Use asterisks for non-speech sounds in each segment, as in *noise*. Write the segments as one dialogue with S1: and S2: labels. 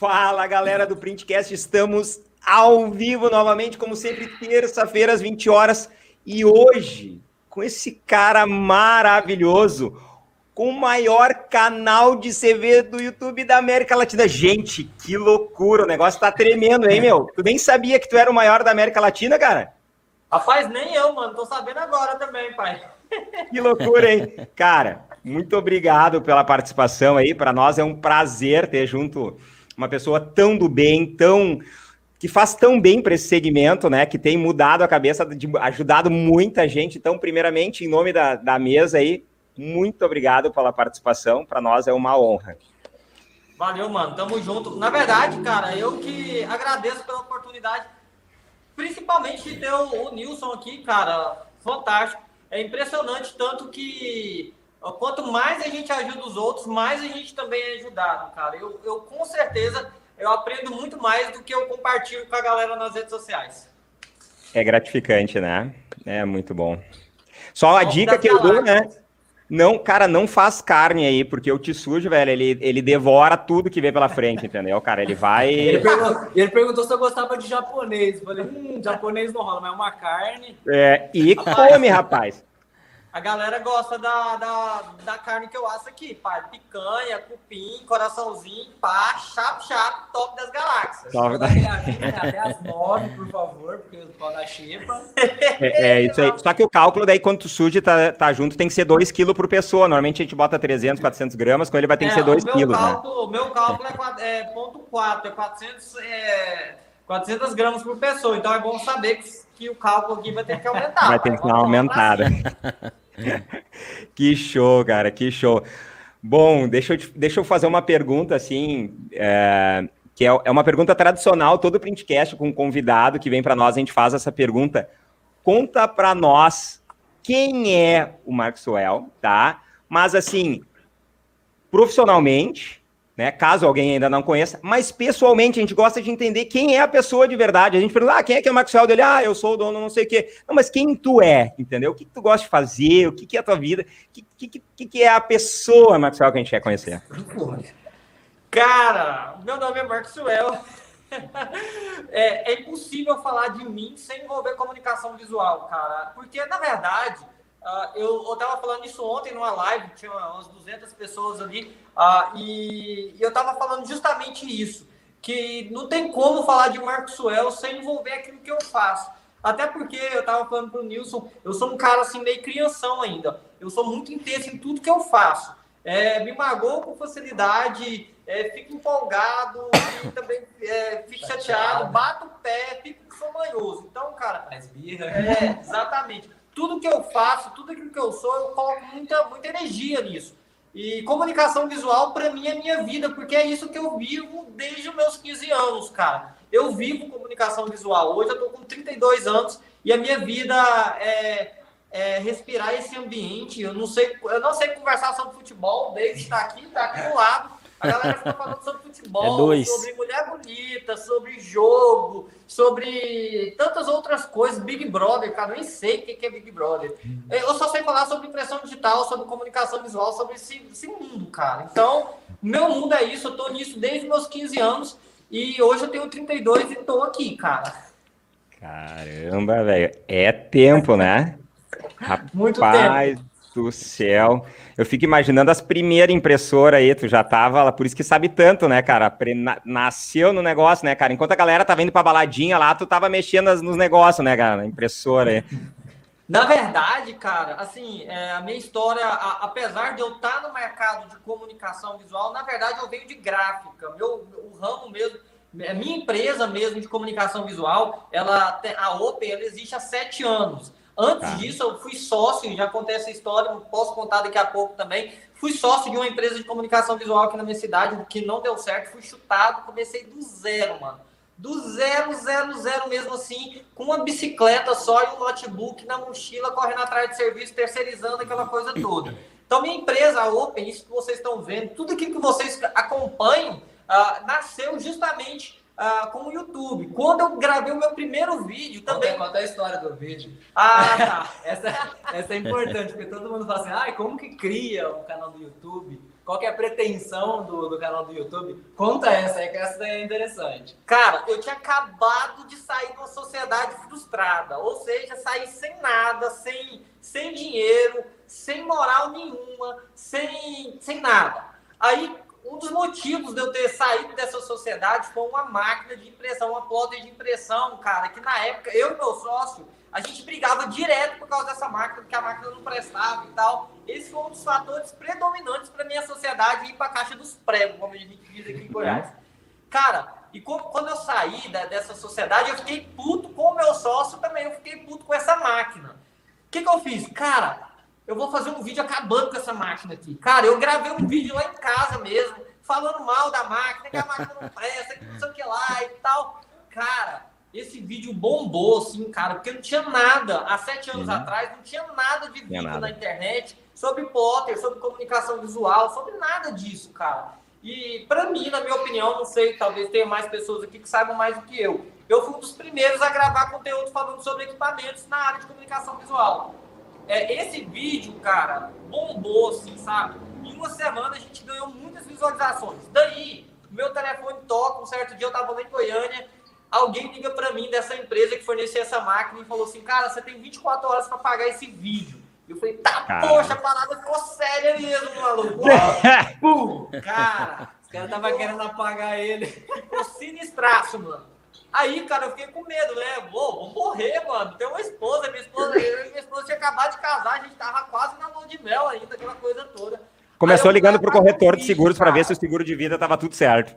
S1: Fala galera do Printcast, estamos ao vivo novamente, como sempre, terça-feira às 20 horas. E hoje, com esse cara maravilhoso, com o maior canal de CV do YouTube da América Latina. Gente, que loucura, o negócio tá tremendo, hein, meu? Tu nem sabia que tu era o maior da América Latina, cara?
S2: Rapaz, nem eu, mano, tô sabendo agora também, pai.
S1: Que loucura, hein? Cara, muito obrigado pela participação aí. Para nós é um prazer ter junto uma pessoa tão do bem, tão que faz tão bem para esse segmento, né? Que tem mudado a cabeça, de, ajudado muita gente. Então, primeiramente, em nome da, da mesa aí, muito obrigado pela participação. Para nós é uma honra.
S2: Valeu, mano. Tamo junto. Na verdade, cara, eu que agradeço pela oportunidade, principalmente de ter o, o Nilson aqui, cara. Fantástico. É impressionante, tanto que Quanto mais a gente ajuda os outros, mais a gente também é ajudado, cara. Eu, eu com certeza eu aprendo muito mais do que eu compartilho com a galera nas redes sociais.
S1: É gratificante, né? É muito bom. Só a dica que eu dou, né? Não, cara, não faz carne aí, porque o te sujo, velho, ele, ele devora tudo que vê pela frente, entendeu? Cara, ele vai. *laughs*
S3: Ele perguntou, ele perguntou se eu gostava de japonês. Eu falei, hum, japonês não rola, mas é uma carne.
S1: É, e rapaz, come, rapaz.
S2: A galera gosta da, da, da carne que eu asso aqui, pai. Picanha, cupim, coraçãozinho, pá, chapo, chapo, top das galáxias. Top da...
S3: Até as nove, por favor, porque o pau da xepa.
S1: É, é, isso aí. Só que o cálculo daí, quando tu suja tá, tá junto, tem que ser 2 kg por pessoa. Normalmente a gente bota 300, 400 gramas, com ele vai ter que é, ser 2 kg,
S2: né? O meu cálculo é, é ponto 4, é 400, é 400 gramas por pessoa. Então é bom saber que, que o cálculo aqui vai ter que aumentar.
S1: Vai ter que dar uma aumentada. que show, cara, que show. Bom, deixa eu, te, deixa eu fazer uma pergunta assim, é, que é, é, uma pergunta tradicional, todo printcast com um convidado que vem para nós, a gente faz essa pergunta. Conta para nós quem é o Maxwell, tá? Mas assim, profissionalmente, né? Caso alguém ainda não conheça, mas pessoalmente a gente gosta de entender quem é a pessoa de verdade. A gente pergunta, ah, quem é que é o Maxwell dele? Ah, eu sou o dono, não sei o quê. Não, mas quem tu é, entendeu? O que, que tu gosta de fazer? O que, que é a tua vida? O que, que, que, é a pessoa, Maxwell, que a gente quer conhecer?
S2: Cara, meu nome é Maxwell. *laughs* é, é impossível falar de mim sem envolver comunicação visual, cara. Porque, na verdade, Uh, eu, eu tava falando isso ontem numa live, tinha umas 200 pessoas ali, uh, e, e, eu tava falando justamente isso, que não tem como falar de Maxwell sem envolver aquilo que eu faço. Até porque eu tava falando pro Nilson, eu sou um cara assim meio crianção ainda. Eu sou muito intenso em tudo que eu faço. É, me magoou com facilidade, é, fico empolgado, também é, fico chateado, bato o pé, fico manhoso. Então, cara.
S3: Faz birra.
S2: É, exatamente tudo que eu faço, tudo aquilo que eu sou, eu coloco muita, muita energia nisso. E comunicação visual, para mim, é minha vida, porque é isso que eu vivo desde os meus 15 anos, cara. Eu vivo comunicação visual. Hoje eu tô com 32 anos e a minha vida é, é respirar esse ambiente. Eu não sei, eu não sei conversar sobre futebol, desde estar aqui, tá aqui do lado. A galera fica falando sobre futebol, é sobre mulher bonita, sobre jogo, sobre tantas outras coisas. Big Brother, cara, nem sei o que é Big Brother. Eu só sei falar sobre impressão digital, sobre comunicação visual, sobre esse, esse mundo, cara. Então, meu mundo é isso, eu tô nisso desde meus 15 anos e hoje eu tenho 32 e tô aqui, cara.
S1: Caramba, velho. É tempo, né?
S2: Rapaz *laughs* Muito tempo.
S1: Do céu. Eu fico imaginando as primeiras impressoras aí, tu já tava lá, por isso que sabe tanto, né, cara? Nasceu no negócio, né, cara? Enquanto a galera tava indo pra baladinha lá, tu tava mexendo nos negócios, né, cara? Impressora aí.
S2: Na verdade, cara, assim, é, a minha história, a, apesar de eu estar no mercado de comunicação visual, na verdade eu venho de gráfica. Meu, o ramo mesmo, a minha empresa mesmo de comunicação visual, ela, a Open, ela existe há sete anos. Antes tá. disso, eu fui sócio, já contei essa história, posso contar daqui a pouco também. Fui sócio de uma empresa de comunicação visual aqui na minha cidade, que não deu certo, fui chutado, comecei do zero, mano. Do zero, zero, zero mesmo assim, com uma bicicleta só e um notebook na mochila, correndo atrás de serviço, terceirizando aquela coisa toda. Então, minha empresa, a Open, isso que vocês estão vendo, tudo aquilo que vocês acompanham, uh, nasceu justamente ah, com o YouTube. Quando eu gravei o meu primeiro vídeo também.
S3: Conta, a história do vídeo.
S2: Ah, tá. *laughs*
S3: essa, essa é importante, porque todo mundo fala assim, ah, como que cria um canal do YouTube? qual que é a pretensão do, do canal do YouTube? Conta essa aí, que essa é interessante.
S2: Cara, eu tinha acabado de sair de uma sociedade frustrada, ou seja, sair sem nada, sem, sem dinheiro, sem moral nenhuma, sem, sem nada. Aí, um dos motivos de eu ter saído dessa sociedade foi uma máquina de impressão, uma plotter de impressão, cara, que na época eu e meu sócio a gente brigava direto por causa dessa máquina, porque a máquina não prestava e tal. Esse foi um dos fatores predominantes para minha sociedade ir para a caixa dos pregos, como a gente diz aqui em Goiás. Cara, e quando eu saí dessa sociedade, eu fiquei puto com o meu sócio também, eu fiquei puto com essa máquina. O que, que eu fiz? Cara, eu vou fazer um vídeo acabando com essa máquina aqui. Cara, eu gravei um vídeo lá em casa mesmo, falando mal da máquina, que a máquina não presta, que não sei o que lá e tal. Cara, esse vídeo bombou, assim, cara, porque não tinha nada, há sete anos uhum. atrás, não tinha nada de vídeo nada. na internet sobre plotter, sobre comunicação visual, sobre nada disso, cara. E para mim, na minha opinião, não sei, talvez tenha mais pessoas aqui que saibam mais do que eu. Eu fui um dos primeiros a gravar conteúdo falando sobre equipamentos na área de comunicação visual. É, esse vídeo, cara, bombou, assim, sabe? Em uma semana a gente ganhou muitas visualizações. Daí, meu telefone toca, um certo dia eu tava lá em Goiânia, alguém liga para mim dessa empresa que fornecia essa máquina e falou assim, cara, você tem 24 horas para pagar esse vídeo. Eu falei, tá, cara. poxa, a parada ficou séria mesmo, maluco. *laughs* Pum, cara, os caras estavam querendo apagar ele. Ficou sinistraço, mano. Aí, cara, eu fiquei com medo, né? Vou, vou morrer, mano. Tem uma esposa, minha esposa, minha esposa tinha acabado de casar, a gente tava quase na mão de mel ainda, aquela coisa toda.
S1: Começou ligando pro corretor de seguros para ver se o seguro de vida tava tudo certo.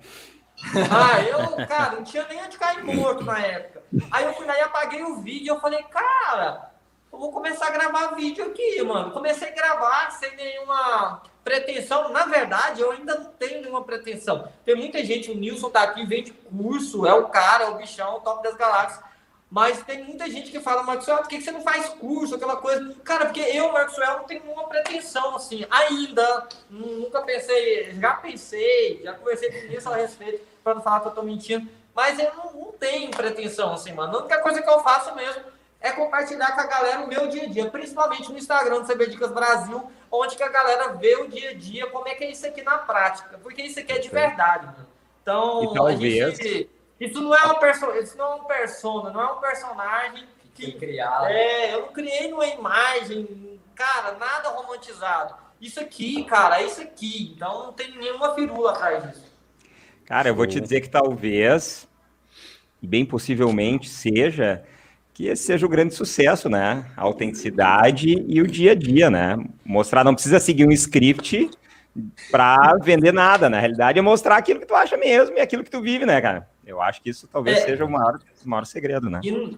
S2: Ah, eu, cara, não tinha nem onde cair morto na época. Aí eu fui lá e apaguei o vídeo e eu falei, cara, eu vou começar a gravar vídeo aqui, mano. Comecei a gravar sem nenhuma pretensão. Na verdade, eu ainda não tenho nenhuma pretensão. Tem muita gente, o Nilson tá aqui, vende curso, é o cara, é o bichão, o top das galáxias. Mas tem muita gente que fala, Maxwell, por que você não faz curso, aquela coisa? Cara, porque eu, Maxwell, não tenho nenhuma pretensão, assim, ainda. Nunca pensei, já pensei, já conversei com isso a respeito, para não falar que eu tô mentindo. Mas eu não, não, tenho pretensão, assim, mano. A única coisa que eu faço mesmo é compartilhar com a galera o meu dia a dia, principalmente no Instagram do CB Dicas Brasil, onde que a galera vê o dia a dia, como é que é isso aqui na prática. Porque isso aqui é de verdade, mano. Então,
S1: e talvez... a gente
S2: isso não é uma persona, isso não é um persona, não é um personagem que,
S3: que criado.
S2: É, eu não criei numa imagem, cara, nada romantizado. Isso aqui, cara, é isso aqui. Então não tem nenhuma firula atrás disso.
S1: Cara, eu vou te dizer que talvez, bem possivelmente, seja que esse seja o grande sucesso, né? A autenticidade e o dia a dia, né? Mostrar, não precisa seguir um script para vender nada. Na realidade, é mostrar aquilo que tu acha mesmo e aquilo que tu vive, né, cara? Eu acho que isso talvez é, seja o maior, o maior segredo, né?
S2: E,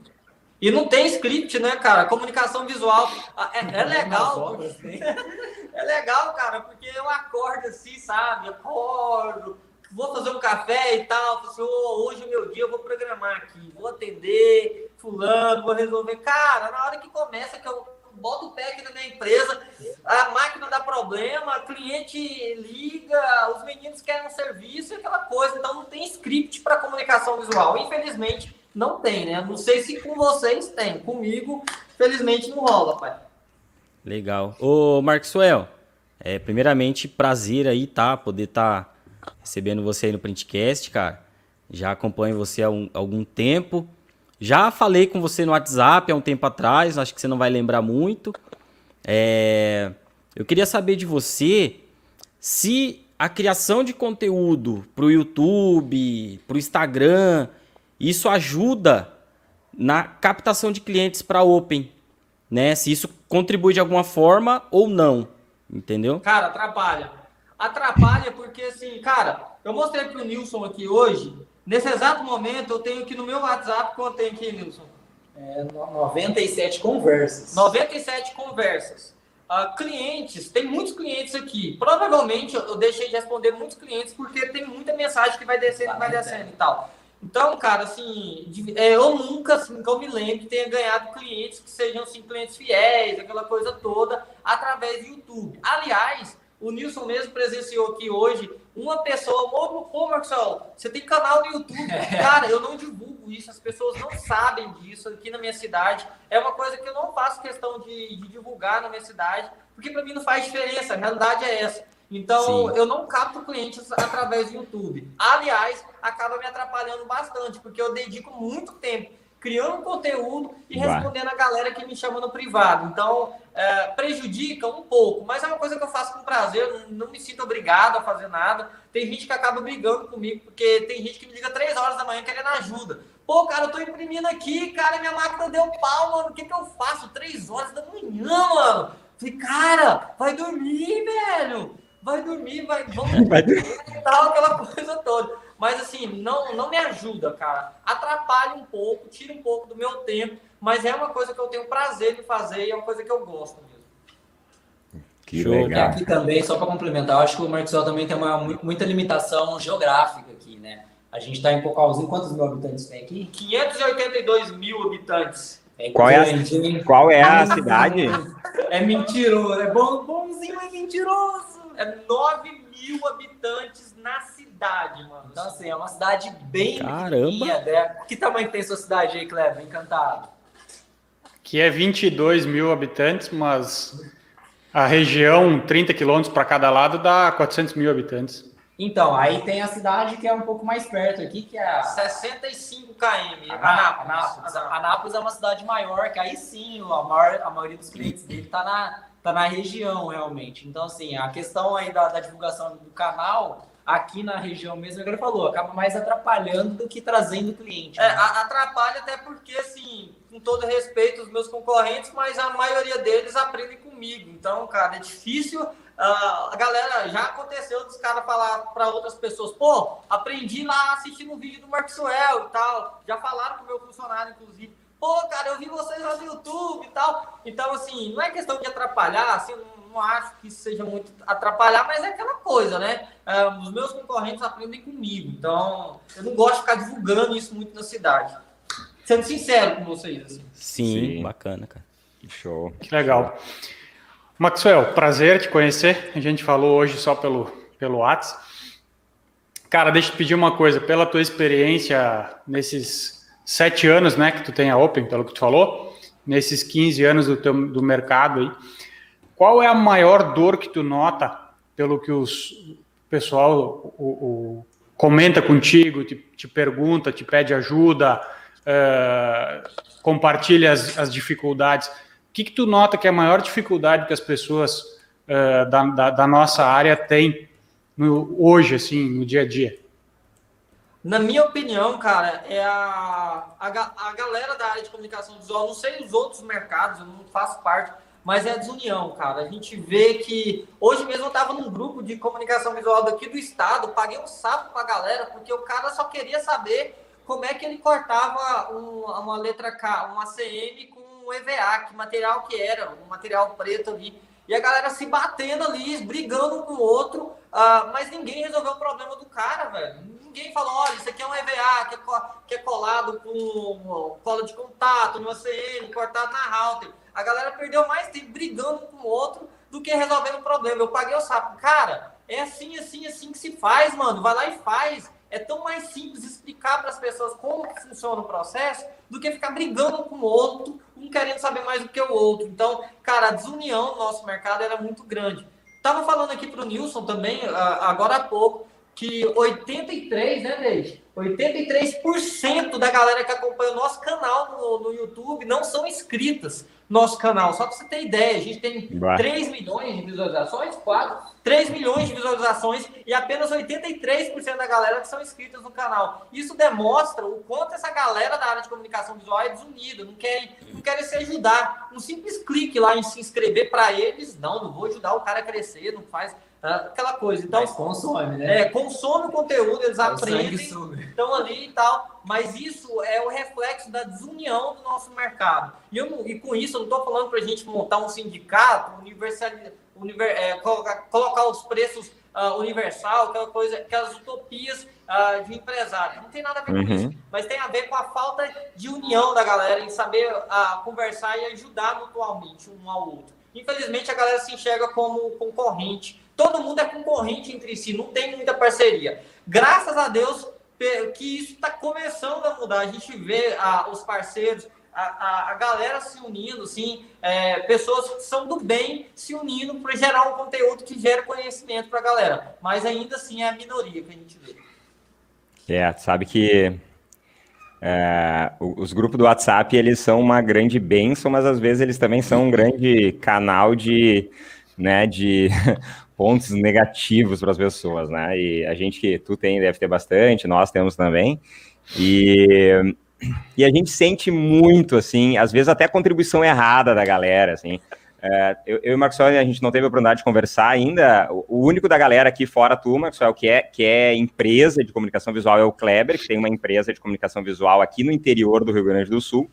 S2: e, não tem script, né, cara? Comunicação visual é, é legal. *laughs* é legal, cara, porque eu acordo assim, sabe? Acordo, vou fazer um café e tal. Assim, oh, hoje é meu dia, eu vou programar aqui, vou atender fulano, vou resolver. Cara, na hora que começa, que eu boto o pé aqui na minha empresa, a máquina dá problema, cliente liga, os meninos querem um serviço e aquela coisa. Então não tem script para comunicação visual. Infelizmente, não tem, né? Não sei se com vocês tem. Comigo, felizmente, não rola, pai.
S4: Legal. Ô, Marcoswell, é, primeiramente, prazer aí, tá? Poder estar tá recebendo você aí no Printcast, cara. Já acompanho você há um, algum tempo. Já falei com você no WhatsApp há um tempo atrás, acho que você não vai lembrar muito. É... Eu queria saber de você se a criação de conteúdo para o YouTube, para o Instagram, isso ajuda na captação de clientes para Open, né? Se isso contribui de alguma forma ou não, entendeu?
S2: Cara, atrapalha. Atrapalha porque assim, cara, eu mostrei para o Nilson aqui hoje Nesse exato momento, eu tenho aqui no meu WhatsApp, quanto tem aqui, Nilson?
S3: É, 97 conversas.
S2: 97 conversas. Uh, clientes, tem muitos clientes aqui. Provavelmente eu deixei de responder muitos clientes porque tem muita mensagem que vai descendo e vai descendo e tal. Então, cara, assim, é, eu nunca, assim, que eu me lembro, tenha ganhado clientes que sejam, assim, clientes fiéis, aquela coisa toda, através do YouTube. Aliás, o Nilson mesmo presenciou aqui hoje uma pessoa, pô, Marcelo, você tem canal no YouTube. *laughs* Cara, eu não divulgo isso, as pessoas não sabem disso aqui na minha cidade. É uma coisa que eu não faço questão de, de divulgar na minha cidade, porque para mim não faz diferença, a realidade é essa. Então, Sim. eu não capto clientes através do YouTube. Aliás, acaba me atrapalhando bastante, porque eu dedico muito tempo criando conteúdo e respondendo a galera que me chama no privado. Então, é, prejudica um pouco, mas é uma coisa que eu faço com prazer, não, não, me sinto obrigado a fazer nada. Tem gente que acaba brigando comigo, porque tem gente que me liga três horas da manhã querendo ajuda. Pô, cara, eu tô imprimindo aqui, cara, minha máquina deu pau, mano. O que, que eu faço? Três horas da manhã, mano. Falei, cara, vai dormir, velho. Vai dormir, vai, vamos *laughs* vai dormir, tal, aquela *laughs* coisa toda. Mas assim, não, não me ajuda, cara. Atrapalha um pouco, tira um pouco do meu tempo, mas é uma coisa que eu tenho prazer de fazer e é uma coisa que eu gosto mesmo.
S3: Que Show. legal. E aqui também, só para complementar, eu acho que o Marcel também tem uma, muita limitação geográfica aqui, né? A gente está em Pocalzinho, quantos mil habitantes tem aqui?
S2: 582 mil habitantes.
S1: É qual, é a, qual é a cidade?
S2: É mentiroso, é bom, bonzinho, é mentiroso. É 9 mil habitantes na cidade, mano.
S3: Então, assim, é uma cidade bem
S4: Caramba!
S3: Né? Que tamanho tem sua cidade aí, Kleber? Encantado.
S5: Que é 22 mil habitantes, mas a região, 30 quilômetros para cada lado, dá 400 mil habitantes.
S3: Então, aí tem a cidade que é um pouco mais perto aqui, que é...
S2: 65 km,
S3: Anápolis. Anápolis. Anápolis é uma cidade maior, que aí sim, a, maior, a maioria dos clientes dele está na, tá na região, realmente. Então, assim, a questão aí da, da divulgação do canal aqui na região mesmo, como ele falou, acaba mais atrapalhando do que trazendo cliente.
S2: É, né? atrapalha até porque, assim, com todo respeito aos meus concorrentes, mas a maioria deles aprendem comigo. Então, cara, é difícil. Uh, a galera já aconteceu dos caras falar para outras pessoas, pô, aprendi lá assistindo um vídeo do Maxwell e tal. Já falaram com o meu funcionário, inclusive. Pô, cara, eu vi vocês lá no YouTube e tal. Então, assim, não é questão de atrapalhar, assim, não acho que isso seja muito atrapalhar, mas é aquela coisa, né? É, os meus concorrentes aprendem comigo, então eu não gosto de ficar divulgando isso muito na cidade. Sendo sincero com vocês. Assim.
S4: Sim, Sim, bacana, cara.
S5: Show. Que legal. Maxwell, prazer te conhecer. A gente falou hoje só pelo, pelo WhatsApp. Cara, deixa eu te pedir uma coisa. Pela tua experiência nesses sete anos né, que tu tem a Open, pelo que tu falou, nesses 15 anos do, teu, do mercado aí, qual é a maior dor que tu nota pelo que os pessoal o, o, comenta contigo, te, te, pergunta, te pede ajuda, uh, compartilha as, as, dificuldades? O que, que tu nota que é a maior dificuldade que as pessoas uh, da, da, da, nossa área têm no, hoje, assim, no dia a dia?
S2: Na minha opinião, cara, é a, a, a galera da área de comunicação visual, não sei os outros mercados, eu não faço parte, mas é a desunião, cara. A gente vê que hoje mesmo eu estava num grupo de comunicação visual daqui do estado, paguei um sapo para a galera, porque o cara só queria saber como é que ele cortava um, uma letra K, um ACM com um EVA, que material que era, um material preto ali. E a galera se batendo ali, brigando um com o outro, uh, mas ninguém resolveu o problema do cara, velho. Ninguém falou, olha, isso aqui é um EVA, que é, que é colado com cola de contato no ACM, cortado na router. A galera perdeu mais tempo brigando com o outro do que resolvendo o problema. Eu paguei o sapo. Cara, é assim, assim, assim que se faz, mano. Vai lá e faz. É tão mais simples explicar para as pessoas como que funciona o processo do que ficar brigando com o outro, um querendo saber mais do que o outro. Então, cara, a desunião no nosso mercado era muito grande. Tava falando aqui para o Nilson também, agora há pouco, que 83, né, Deide? 83% da galera que acompanha o nosso canal no, no YouTube não são inscritas nosso canal. Só para você ter ideia, a gente tem Vai. 3 milhões de visualizações, 4, 3 milhões de visualizações e apenas 83% da galera que são inscritas no canal. Isso demonstra o quanto essa galera da área de comunicação visual é desunida, não quer, não quer se ajudar. Um simples clique lá em se inscrever para eles, não, não vou ajudar o cara a crescer, não faz aquela coisa. Então,
S3: mas consome, né?
S2: É, consome o conteúdo, eles é aprendem, estão ali e tal. Mas isso é o reflexo da desunião do nosso mercado. E, eu, e com isso, eu não estou falando para a gente montar um sindicato, universal, univer, é, colocar, colocar, os preços uh, universal, aquela coisa, aquelas utopias uh, de empresário. Não tem nada a ver uhum. com isso. Mas tem a ver com a falta de união da galera em saber uh, conversar e ajudar mutualmente um ao outro. Infelizmente, a galera se enxerga como concorrente Todo mundo é concorrente entre si, não tem muita parceria. Graças a Deus que isso está começando a mudar. A gente vê os parceiros a, a, galera se unindo, assim, é, pessoas que são do bem se unindo para gerar um conteúdo que gera conhecimento para a galera. Mas ainda assim é a minoria que a gente vê.
S1: É, sabe que é, os grupos do WhatsApp, eles são uma grande bênção, mas às vezes eles também são um grande canal de, né, de *laughs* pontos negativos para as pessoas, né? E a gente que tu tem deve ter bastante, nós temos também. E, e a gente sente muito, assim, às vezes até contribuição errada da galera, assim. É, eu, eu e o Maxwell, a gente não teve a oportunidade de conversar ainda. O, único da galera aqui fora tu, Maxwell, que é, que é empresa de comunicação visual é o Kleber, que tem uma empresa de comunicação visual aqui no interior do Rio Grande do Sul.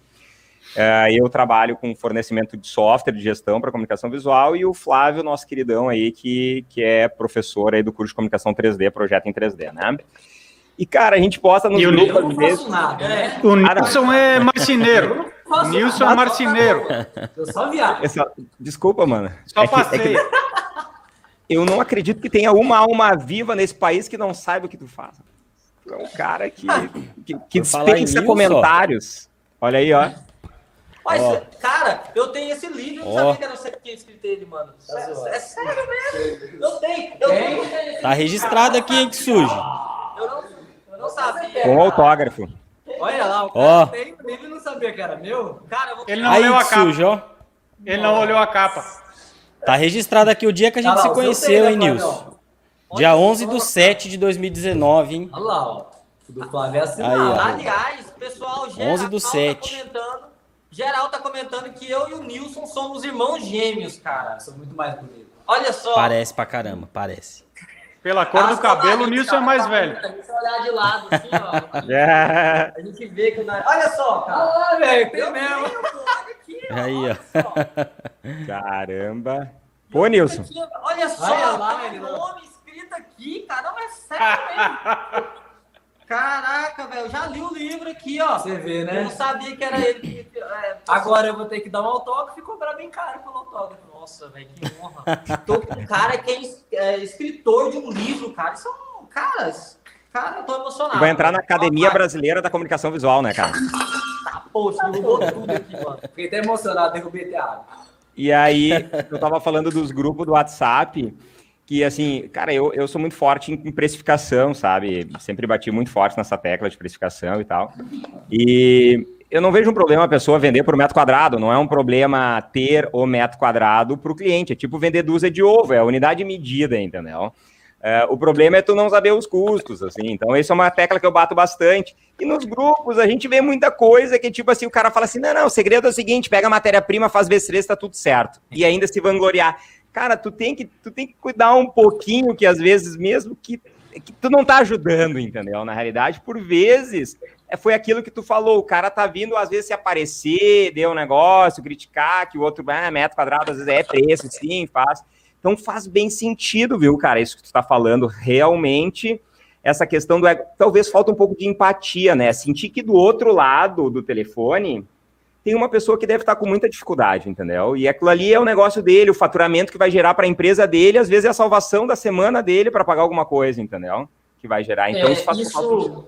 S1: É, eu trabalho com fornecimento de software de gestão para comunicação visual e o Flávio, nosso queridão aí, que, que é professor aí do curso de comunicação 3D, projeto em 3D, né? E, cara, a gente posta no
S5: grupo. Eu não faço nada, né? O Nilson é marceneiro. Nilson é marceneiro.
S1: Eu só viajo. Desculpa, mano.
S5: Só é passei. Que, é que... *laughs*
S1: Eu não acredito que tenha uma alma viva nesse país que não saiba o que tu faz. Tu é um cara que, que, que dispensa comentários. Olha aí, ó.
S2: Olha, cara, eu tenho esse livro, eu não sabia que era você que tinha escrito ele, mano. Tá é, é, sério mesmo? Eu tenho. Eu tenho.
S4: Tá registrado aqui, hein, que sujo.
S2: Eu não, eu não sabia.
S1: Com autógrafo.
S2: Olha lá, o cara oh. tem o livro e não sabia que era meu. Cara, vou...
S5: Ele não Aí, olhou a capa. Sujo, ó. Ele não olhou a capa.
S4: Tá registrado aqui o dia que a gente tá lá, se conheceu, hein, Nilson? Dia 11 do 7 de 2019, hein?
S2: Olha lá, ó. Do Flávio é assim. Aí, ó. Aliás, pessoal,
S4: geral 11 do 7.
S2: Tá comentando, geral tá comentando que eu e o Nilson somos irmãos gêmeos, cara. Sou muito mais bonito. Olha só.
S4: Parece pra caramba, parece.
S5: Pela cor do cabelo, o Nilson é mais velho.
S2: Se você olhar de lado, assim, ó. *laughs* É. A gente vê que. Olha só, cara. Olha, velho, tem mesmo. aqui,
S4: Aí,
S1: ó. Caramba. Pô, Nilson.
S2: Olha só, olha lá, tá o nome escrito aqui, cara. Não é sério mesmo. *laughs* Caraca, velho, já li o livro aqui, ó.
S3: Você vê, né?
S2: Eu não sabia que era ele.
S3: É, Agora eu vou ter que dar um autógrafo e cobrar bem caro pelo autógrafo.
S2: Nossa, velho, que honra. *laughs* Tô com um cara que é, é, escritor de um livro, cara. Isso é um. Cara, cara, eu tô emocionado.
S1: Vai entrar na Academia Brasileira da Comunicação Visual, né, cara?
S2: Tá, poxa, mudou tudo aqui, mano. Fiquei até emocionado, derrubei até água.
S1: E aí, eu tava falando dos grupos do WhatsApp que, assim, cara, eu, eu sou muito forte em, precificação, sabe? Sempre bati muito forte nessa tecla de precificação e tal. E eu não vejo um problema a pessoa vender por metro quadrado, não é um problema ter o metro quadrado para o cliente, é tipo vender dúzia de ovo, é a unidade medida, entendeu? É, o problema é tu não saber os custos, assim, então essa é uma tecla que eu bato bastante. E nos grupos a gente vê muita coisa que, tipo assim, o cara fala assim, não, não, o segredo é o seguinte, pega a matéria-prima, faz vezes três, tá tudo certo. E ainda se vangloriar cara, tu tem que, tu tem que cuidar um pouquinho, que às vezes, mesmo que, que tu não tá ajudando, entendeu? Na realidade, por vezes, é, foi aquilo que tu falou, o cara tá vindo, às vezes, se aparecer, deu um negócio, criticar, que o outro, ah, metro quadrado, às vezes é preço, sim, faz. Então faz bem sentido, viu, cara, isso que tu tá falando, realmente essa questão do talvez falta um pouco de empatia, né? Sentir que do outro lado do telefone tem uma pessoa que deve estar com muita dificuldade, entendeu? E aquilo ali é o negócio dele, o faturamento que vai gerar para a empresa dele, às vezes é a salvação da semana dele para pagar alguma coisa, entendeu? Que vai gerar. Então,
S2: é, isso isso,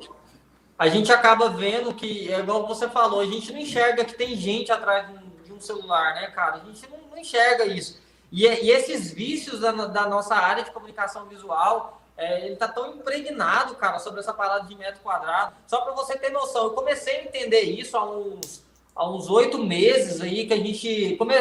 S2: A gente acaba vendo que, é igual você falou, a gente não enxerga que tem gente atrás de um celular, né, cara? A gente não, não enxerga isso. E, e, esses vícios da, da, nossa área de comunicação visual, é, ele tá tão impregnado, cara, sobre essa parada de metro quadrado. Só para você ter noção, eu comecei a entender isso há uns há uns oito meses aí que a gente come...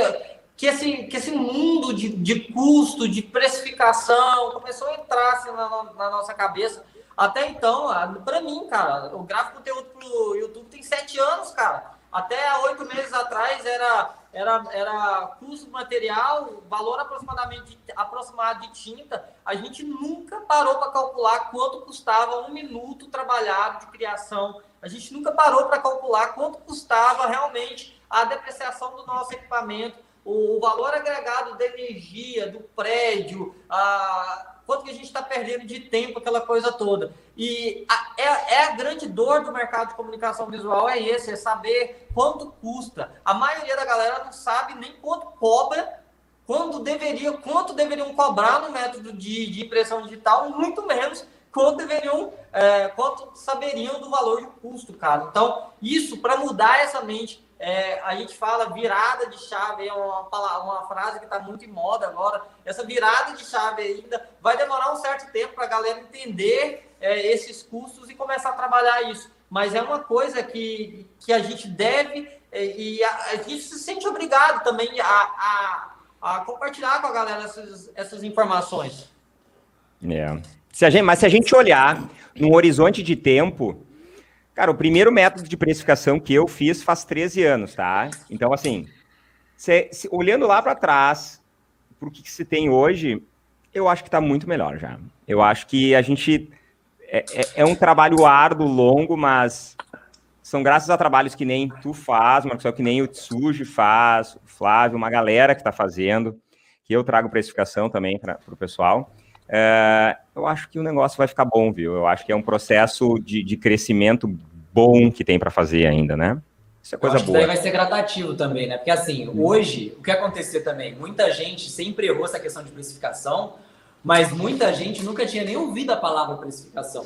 S2: que esse que esse mundo de, de custo, de precificação começou a entrar assim, na, na nossa cabeça. Até então, para mim, cara, o gráfico conteúdo pro YouTube tem sete anos, cara. Até oito meses atrás era, era, era custo material, valor aproximadamente aproximado de tinta. A gente nunca parou para calcular quanto custava um minuto trabalhado de criação a gente nunca parou para calcular quanto custava realmente a depreciação do nosso equipamento, o, valor agregado da energia, do prédio, a, quanto que a gente está perdendo de tempo, aquela coisa toda. E a, é, é, a grande dor do mercado de comunicação visual, é esse, é saber quanto custa. A maioria da galera não sabe nem quanto cobra, quando deveria, quanto deveriam cobrar no método de, de impressão digital, muito menos quanto deveriam, é, quanto saberiam do valor de custo, cara. Então, isso, para mudar essa mente, é, a gente fala virada de chave, é uma, uma frase que está muito em moda agora. Essa virada de chave ainda vai demorar um certo tempo para a galera entender é, esses custos e começar a trabalhar isso. Mas é uma coisa que, que a gente deve é, e a, a gente se sente obrigado também a, a, a compartilhar com a galera essas, essas informações.
S1: É. Se gente, mas se a gente olhar num horizonte de tempo, Cara, o primeiro método de precificação que eu fiz faz 13 anos, tá? Então, assim, se, se, olhando lá para trás, para o que, que, se tem hoje, eu acho que está muito melhor já. Eu acho que a gente. É, é, é, um trabalho árduo, longo, mas são graças a trabalhos que nem tu faz, Marcos, que nem o Tsuji faz, o Flávio, uma galera que está fazendo, que eu trago precificação também para o pessoal. É, eu acho que o negócio vai ficar bom, viu? Eu acho que é um processo de, de crescimento bom que tem para fazer ainda, né?
S3: Isso é coisa boa. Isso vai ser gradativo também, né? Porque assim, hoje, o que aconteceu também? Muita gente sempre errou essa questão de precificação, mas muita gente nunca tinha nem ouvido a palavra precificação.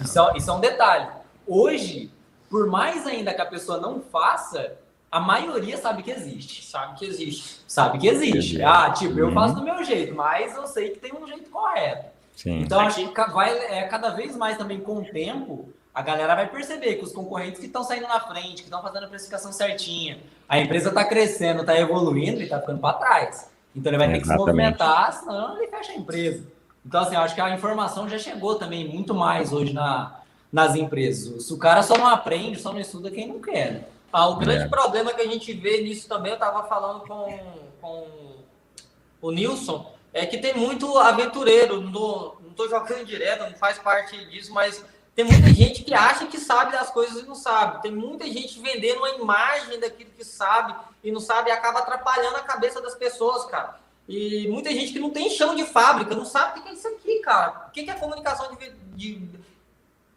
S3: Isso, é, isso é um detalhe. Hoje, por mais ainda que a pessoa não faça, a maioria sabe que existe.
S2: Sabe que existe.
S3: Sabe que existe. Ah, tipo, eu faço do meu jeito, mas eu sei que tem um jeito correto. Sim. Então, acho que vai, é, cada vez mais também com o tempo, a galera vai perceber que os concorrentes que estão saindo na frente, que estão fazendo a precificação certinha, a empresa está crescendo, está evoluindo e está ficando para trás. Então, ele vai ter que se movimentar, senão ele fecha a empresa. Então, assim, eu acho que a informação já chegou também muito mais hoje na, nas empresas. O cara só não aprende, só não estuda quem não quer.
S2: Ah, o grande é. problema que a gente vê nisso também, eu estava falando com, com o Nilson, é que tem muito aventureiro, não estou jogando direto, não faz parte disso, mas tem muita gente que acha que sabe das coisas e não sabe. Tem muita gente vendendo uma imagem daquilo que sabe e não sabe e acaba atrapalhando a cabeça das pessoas, cara. E muita gente que não tem chão de fábrica, não sabe o que é isso aqui, cara. O que é comunicação de, de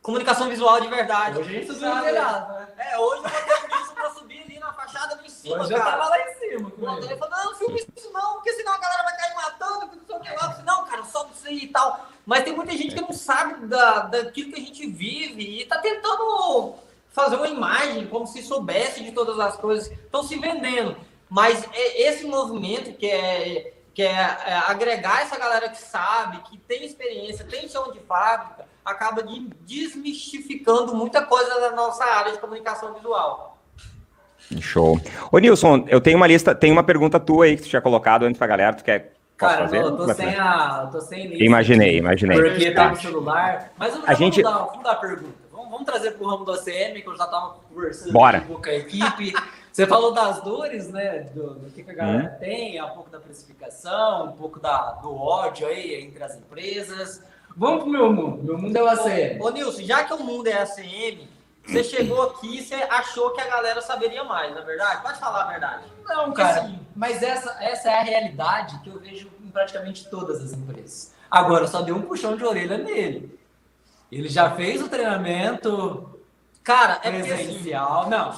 S2: comunicação visual de verdade?
S3: Hoje a gente subiu no telhado,
S2: né? É, hoje eu botei isso pra subir ali na fachada ali em cima,
S3: hoje cara. eu tava lá em cima.
S2: Ele falou, não, filme isso não, porque senão a galera vai cair matando, não sei o que lá. Não, cara, sobe isso aí e tal. Mas tem muita gente que não sabe da, daquilo que a gente vive e tá tentando fazer uma imagem como se soubesse de todas as coisas, estão se vendendo. Mas é esse movimento que é, que é, é agregar essa galera que sabe, que tem experiência, tem chão de fábrica, acaba de desmistificando muita coisa da nossa área de comunicação visual.
S1: Show. Ô Nilson, eu tenho uma lista, tem uma pergunta tua aí que tu tinha colocado antes pra galera, tu quer
S3: Cara, fazer? eu tô sem a. tô sem lista.
S1: Imaginei, imaginei.
S3: Porque tá no celular. Mas eu a gente... vamos, dar, vamos dar a pergunta. Vamos, vamos trazer pro ramo do ACM, que eu já tava conversando
S1: Bora.
S3: com a equipe. Você falou das dores, né? Do, do que, que, a galera hum. tem, um pouco da precificação, um pouco da, do ódio aí entre as empresas. Vamos pro meu mundo. Meu mundo é o ACM.
S2: Ô, ô Nilson, já que o mundo é ACM, você chegou aqui e você achou que a galera saberia mais, na é verdade? Pode falar a verdade.
S3: Não, cara. Assim, mas essa, essa é a realidade que eu vejo em praticamente todas as empresas. Agora, só deu um puxão de orelha nele. Ele já fez o treinamento. Cara, é presencial. Não.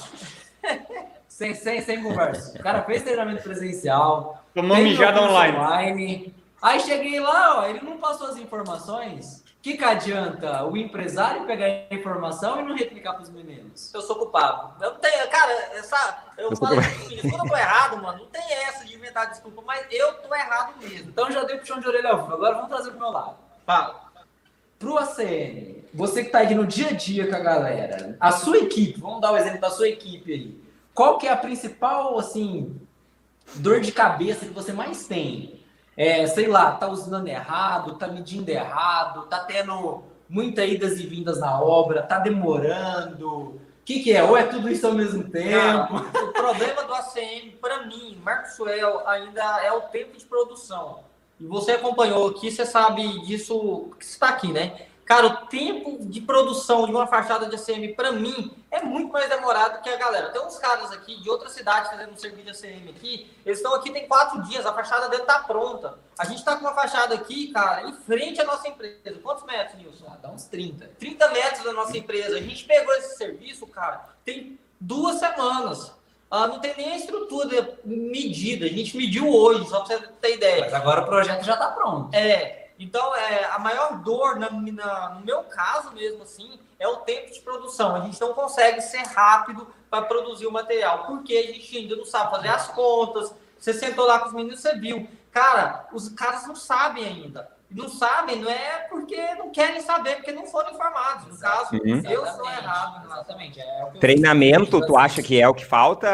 S3: *laughs* sem, sem, sem conversa. O cara fez treinamento presencial.
S5: Tomou mijada online.
S3: online. Aí cheguei lá, ó, ele não passou as informações que, que adianta o empresário pegar a informação e não replicar para os meninos?
S2: Eu sou culpado. Eu não tenho, cara, essa, eu, eu falo assim, quando eu tô errado, mano, não tem essa de inventar desculpa, mas eu tô errado mesmo.
S3: Então já dei puxão de orelha ao vivo. Agora vamos trazer pro meu lado.
S2: Fala.
S3: Pro ACN, você que tá aí no dia a dia com a galera, a sua equipe, vamos dar o um exemplo da sua equipe aí. Qual que é a principal, assim, dor de cabeça que você mais tem? É, sei lá, tá usando errado, tá medindo errado, tá tendo muitas idas e vindas na obra, tá demorando. O que, que é? Ou é tudo isso ao mesmo tempo?
S2: o problema do ACM, para mim, Marcosuel, ainda é o tempo de produção. E você acompanhou aqui, você sabe disso que está aqui, né? Cara, o tempo de produção de uma fachada de ACM, para mim, é muito mais demorado que a galera. Tem uns caras aqui de outras cidades fazendo um serviço de ACM aqui, eles estão aqui tem quatro dias, a fachada dele tá pronta. A gente tá com uma fachada aqui, cara, em frente à nossa empresa. Quantos metros, Nilson?
S3: Ah, dá uns 30.
S2: 30 metros da nossa empresa. A gente pegou esse serviço, cara, tem duas semanas. Ah, não tem nem a estrutura medida. A gente mediu hoje, só para você ter ideia.
S3: Mas agora o projeto já está pronto.
S2: É. Então, é, a maior dor, na, na, no meu caso mesmo, assim, é o tempo de produção. A gente não consegue ser rápido para produzir o material, porque a gente ainda não sabe fazer as contas. Você sentou lá com os meninos, você viu. Cara, os caras não sabem ainda. Não sabem, não é porque não querem saber, porque não foram informados. No caso, uhum. eu sou errado. Exatamente.
S1: É Treinamento, tu acha que é o que falta,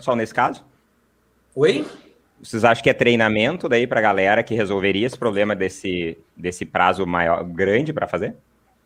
S1: só nesse caso?
S2: Oi?
S1: Vocês acham que é treinamento daí para a galera que resolveria esse problema desse, desse prazo maior, grande para fazer?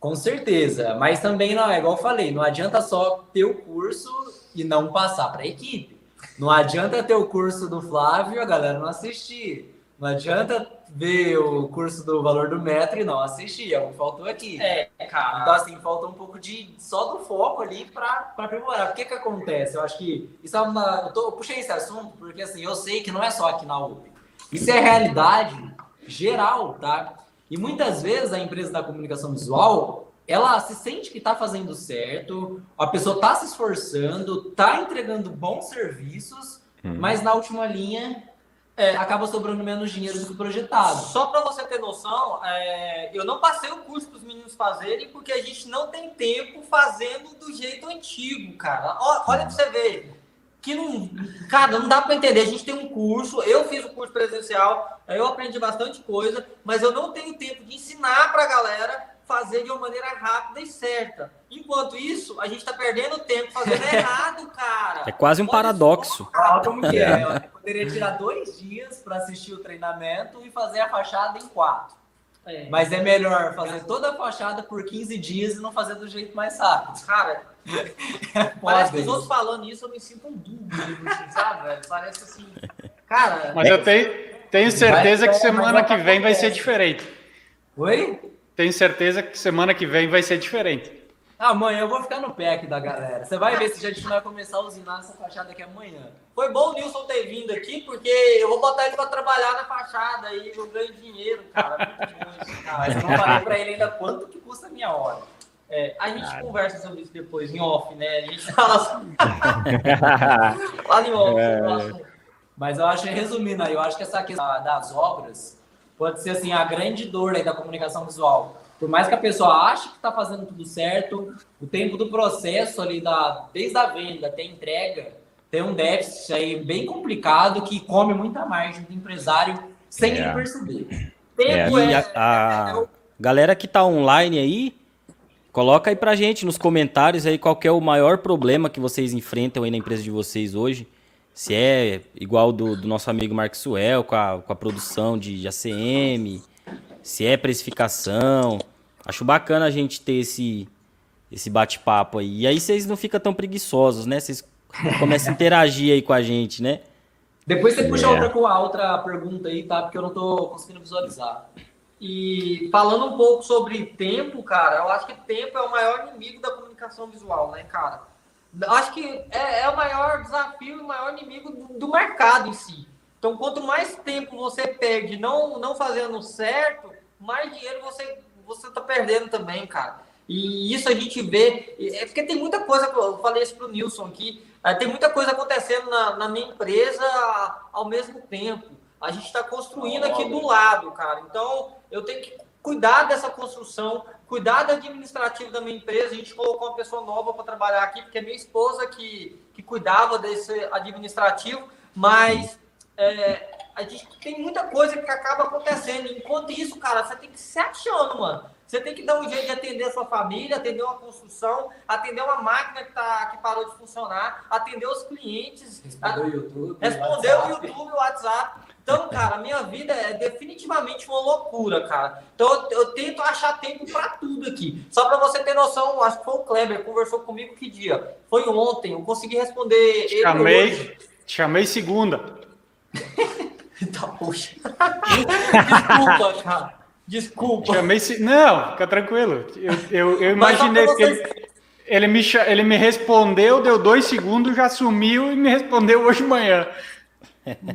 S3: Com certeza, mas também não é igual eu falei, não adianta só ter o curso e não passar para a equipe. Não adianta ter o curso do Flávio a galera não assistir. Não adianta ver o curso do valor do metro e não assistir, é o que faltou aqui.
S2: É, cara.
S3: Então, assim, faltou um pouco de só do foco ali para aprimorar. O que que acontece? Eu acho que isso é uma. Eu, tô, eu puxei esse assunto porque, assim, eu sei que não é só aqui na UP. Isso é realidade geral, tá? E muitas vezes a empresa da comunicação visual ela se sente que está fazendo certo, a pessoa está se esforçando, está entregando bons serviços, hum. mas na última linha é, acaba sobrando menos dinheiro do que projetado.
S2: Só para você ter noção, é, eu não passei o curso para os meninos fazerem porque a gente não tem tempo fazendo do jeito antigo, cara. Olha, para você ver. Que não, cara, não dá para entender. A gente tem um curso, eu fiz o curso presencial, eu aprendi bastante coisa, mas eu não tenho tempo de ensinar para a galera fazer de uma maneira rápida e certa. Enquanto isso, a gente está perdendo tempo fazendo *laughs* errado, cara.
S4: É quase um Pode paradoxo.
S3: como que é? Eu poderia tirar dois dias para assistir o treinamento e fazer a fachada em quatro. É. Mas é melhor fazer toda a fachada por 15 dias e não fazer do jeito mais rápido.
S2: Cara, *laughs* parece que os outros falando isso, eu me sinto um dúvida, sabe, velho? Parece assim. Cara.
S5: Mas eu tenho, tenho certeza que semana que vem vai ser diferente.
S3: Oi?
S5: Tenho certeza que semana que vem vai ser diferente.
S3: Amanhã eu vou ficar no pé aqui da galera. Você vai ver se a gente vai começar a usinar essa fachada aqui amanhã.
S2: Foi bom o Nilson ter vindo aqui, porque eu vou botar ele para trabalhar na fachada e eu ganho dinheiro, cara.
S3: Mas eu não falei para ele ainda quanto que custa a minha hora.
S2: É, a gente cara. conversa sobre isso depois, em off, né? A gente fala assim. *laughs* fala em off. É.
S3: Mas eu acho, resumindo aí, eu acho que essa questão das obras pode ser assim a grande dor aí da comunicação visual. Por mais que a pessoa ache que está fazendo tudo certo, o tempo do processo ali, da, desde a venda até a entrega, tem um déficit aí bem complicado que come muita margem do empresário sem é. ele perceber.
S4: Tempo é, é, a, a galera que está online aí, coloca aí pra gente nos comentários aí qual é o maior problema que vocês enfrentam aí na empresa de vocês hoje. Se é igual do, do nosso amigo Mark Suel, com a, com a produção de, de ACM, se é precificação. Acho bacana a gente ter esse, esse bate-papo aí. E aí vocês não ficam tão preguiçosos, né? Vocês começam a interagir aí com a gente, né?
S3: Depois você puxa é. outra com a outra pergunta aí, tá? Porque eu não tô conseguindo visualizar.
S2: E falando um pouco sobre tempo, cara, eu acho que tempo é o maior inimigo da comunicação visual, né, cara? Acho que é, é, o maior desafio e o maior inimigo do, do, mercado em si. Então, quanto mais tempo você perde não, não fazendo certo, mais dinheiro você você está perdendo também, cara. E isso a gente vê, é porque tem muita coisa, eu falei isso para o Nilson aqui, é, tem muita coisa acontecendo na, na minha empresa ao mesmo tempo. A gente está construindo aqui do lado, cara. Então, eu tenho que cuidar dessa construção, cuidar do administrativo da minha empresa. A gente colocou uma pessoa nova para trabalhar aqui, porque é minha esposa que, que cuidava desse administrativo, mas é, a gente tem muita coisa que acaba acontecendo. Enquanto isso, cara, você tem que se achando, mano. Você tem que dar um jeito de atender a sua família, atender uma construção, atender uma máquina que, tá, que parou de funcionar, atender os clientes.
S3: Responder a... o YouTube.
S2: Responder o YouTube, o WhatsApp. Então, cara, minha vida é definitivamente uma loucura, cara. Então, eu, eu tento achar tempo para tudo aqui. Só para você ter noção, acho que foi o Kleber, conversou comigo que dia? Foi ontem, eu consegui responder
S5: te chamei, hoje. chamei segunda. *laughs*
S2: tá, poxa. Desculpa, cara. Desculpa.
S5: Chamei se... Não, fica tranquilo. Eu, eu, eu imaginei que ele, ele, me, ele me respondeu, deu dois segundos, já sumiu e me respondeu hoje de manhã.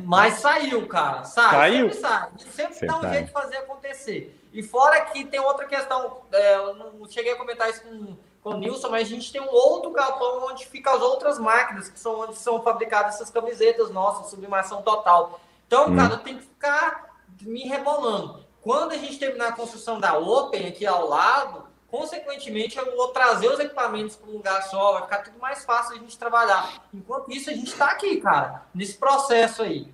S2: Mas saiu, cara. Sai, saiu? Sempre sai. Sempre dá um jeito de fazer acontecer. E fora que tem outra questão, é, eu não cheguei a comentar isso com, com o Nilson, mas a gente tem um outro galpão onde ficam as outras máquinas, que são onde são fabricadas essas camisetas nossas, sublimação total. Então, hum. cara, eu tenho que ficar me rebolando. quando a gente terminar a construção da Open aqui ao lado, consequentemente eu vou trazer os equipamentos para um lugar só, vai ficar tudo mais fácil a gente trabalhar. Enquanto isso, a gente está aqui, cara, nesse processo aí.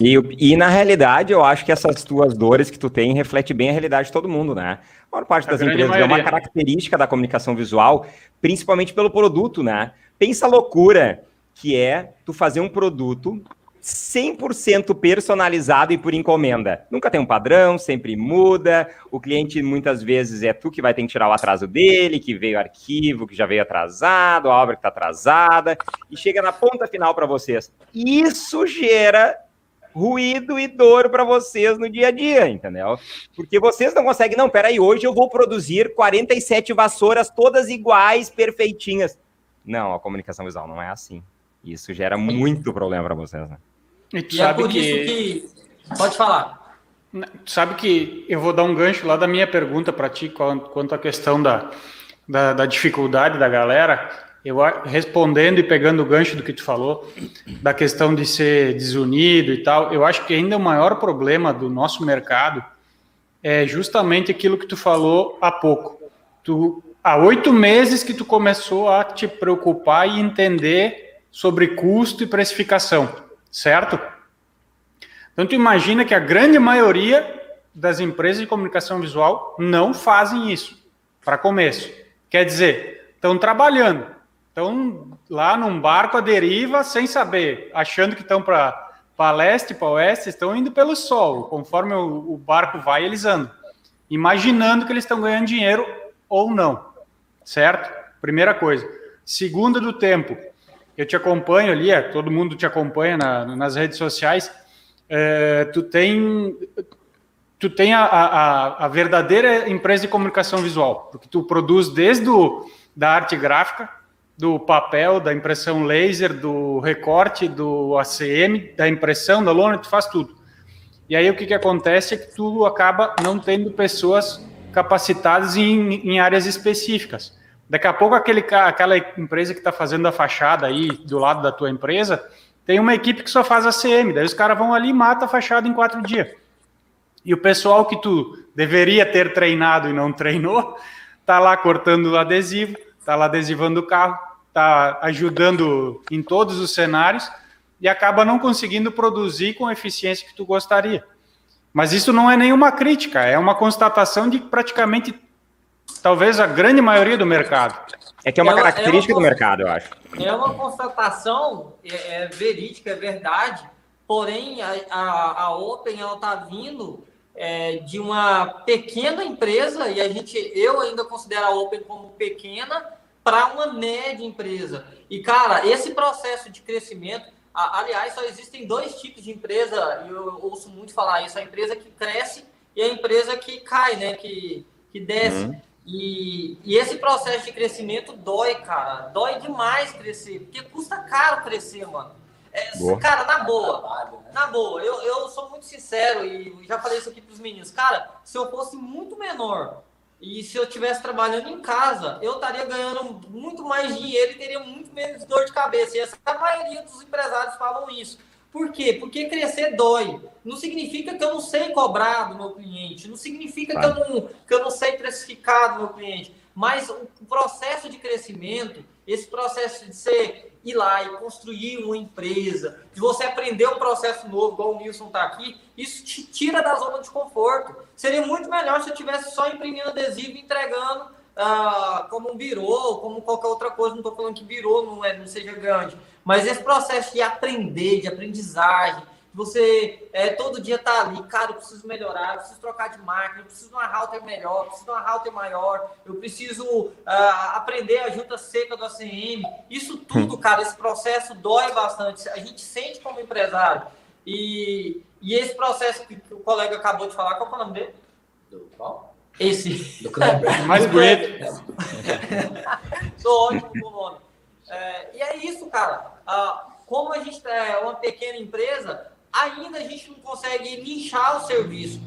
S1: E, e, na realidade, eu acho que essas tuas dores que tu tem reflete bem a realidade de todo mundo, né? A maior parte das empresas maioria. é uma característica da comunicação visual, principalmente pelo produto, né? Pensa a loucura que é tu fazer um produto 100% personalizado e por encomenda. Nunca tem um padrão, sempre muda. O cliente muitas vezes é tu que vai ter que tirar o atraso dele, que veio arquivo, que já veio atrasado, a obra que está atrasada, e chega na ponta final para vocês. Isso gera ruído e dor para vocês no dia a dia, entendeu? Porque vocês não conseguem, não, peraí, hoje eu vou produzir 47 vassouras todas iguais, perfeitinhas. Não, a comunicação visual não é assim. Isso gera muito problema para vocês, né?
S2: E, tu e é sabe é por que... isso que... Pode falar.
S5: Sabe que eu vou dar um gancho lá da minha pergunta para ti quanto à questão da, da, da dificuldade da galera eu respondendo e pegando o gancho do que tu falou, da questão de ser desunido e tal, eu acho que ainda o maior problema do nosso mercado é justamente aquilo que tu falou há pouco. Tu, há oito meses que tu começou a te preocupar e entender sobre custo e precificação, certo? Então tu imagina que a grande maioria das empresas de comunicação visual não fazem isso, para começo. Quer dizer, estão trabalhando, Estão lá num barco à deriva, sem saber, achando que estão para leste, para oeste, estão indo pelo sol. Conforme o, o barco vai, eles andam. Imaginando que eles estão ganhando dinheiro ou não. Certo? Primeira coisa. Segunda do tempo. Eu te acompanho ali, é, todo mundo te acompanha na, nas redes sociais. É, tu tem tu tem a, a, a, verdadeira empresa de comunicação visual, porque tu produz desde o, da arte gráfica, do papel, da impressão laser, do recorte, do ACM, da impressão, da lona, tu faz tudo. E aí o que, que acontece é que tu acaba não tendo pessoas capacitadas em, em áreas específicas. Daqui a pouco aquele, aquela empresa que está fazendo a fachada aí do lado da tua empresa tem uma equipe que só faz ACM, daí os caras vão ali e matam a fachada em quatro dias. E o pessoal que tu deveria ter treinado e não treinou, tá lá cortando o adesivo, está lá adesivando o carro, está ajudando em todos os cenários e acaba não conseguindo produzir com a eficiência que tu gostaria. Mas isso não é nenhuma crítica, é uma constatação de praticamente, talvez a grande maioria do mercado.
S1: É que é uma característica é uma, do mercado, eu acho.
S2: É uma constatação é, é verídica, é verdade, porém a, a, a Open ela está vindo é, de uma pequena empresa, e a gente, eu ainda considero a Open como pequena, para uma média empresa. E, cara, esse processo de crescimento, a, aliás, só existem dois tipos de empresa, e eu ouço muito falar isso, a empresa que cresce e a empresa que cai, né, que, que desce. Uhum. E, e esse processo de crescimento dói, cara, dói demais crescer, porque custa caro crescer, mano. É, cara, na boa, na boa, eu, eu sou muito sincero e já falei isso aqui para os meninos. Cara, se eu fosse muito menor e se eu estivesse trabalhando em casa, eu estaria ganhando muito mais dinheiro e teria muito menos dor de cabeça. E essa, a maioria dos empresários falam isso. Por quê? Porque crescer dói. Não significa que eu não sei cobrar do meu cliente, não significa que, eu não, que eu não sei precificar do meu cliente. Mas o processo de crescimento, esse processo de ser ir lá e construir uma empresa, de você aprender um processo novo, igual o Nilson está aqui, isso te tira da zona de conforto. Seria muito melhor se eu tivesse só imprimindo adesivo e entregando ah, como um birô, como qualquer outra coisa. Não estou falando que birô não, é, não seja grande, mas esse processo de aprender, de aprendizagem, você é, todo dia tá ali, cara, eu preciso melhorar, eu preciso trocar de máquina, eu preciso de uma router melhor, eu preciso de uma router maior, eu preciso uh, aprender a junta seca do ACM. Isso tudo, cara, esse processo dói bastante. A gente sente como empresário. E, e esse processo que, que o colega acabou de falar, qual é o nome dele? Do qual? Esse. Do *laughs*
S5: Mais bonito. *laughs*
S2: Sou ótimo com o nome. É, e é isso, cara. Uh, como a gente é uma pequena empresa, ainda a gente não consegue nichar o serviço.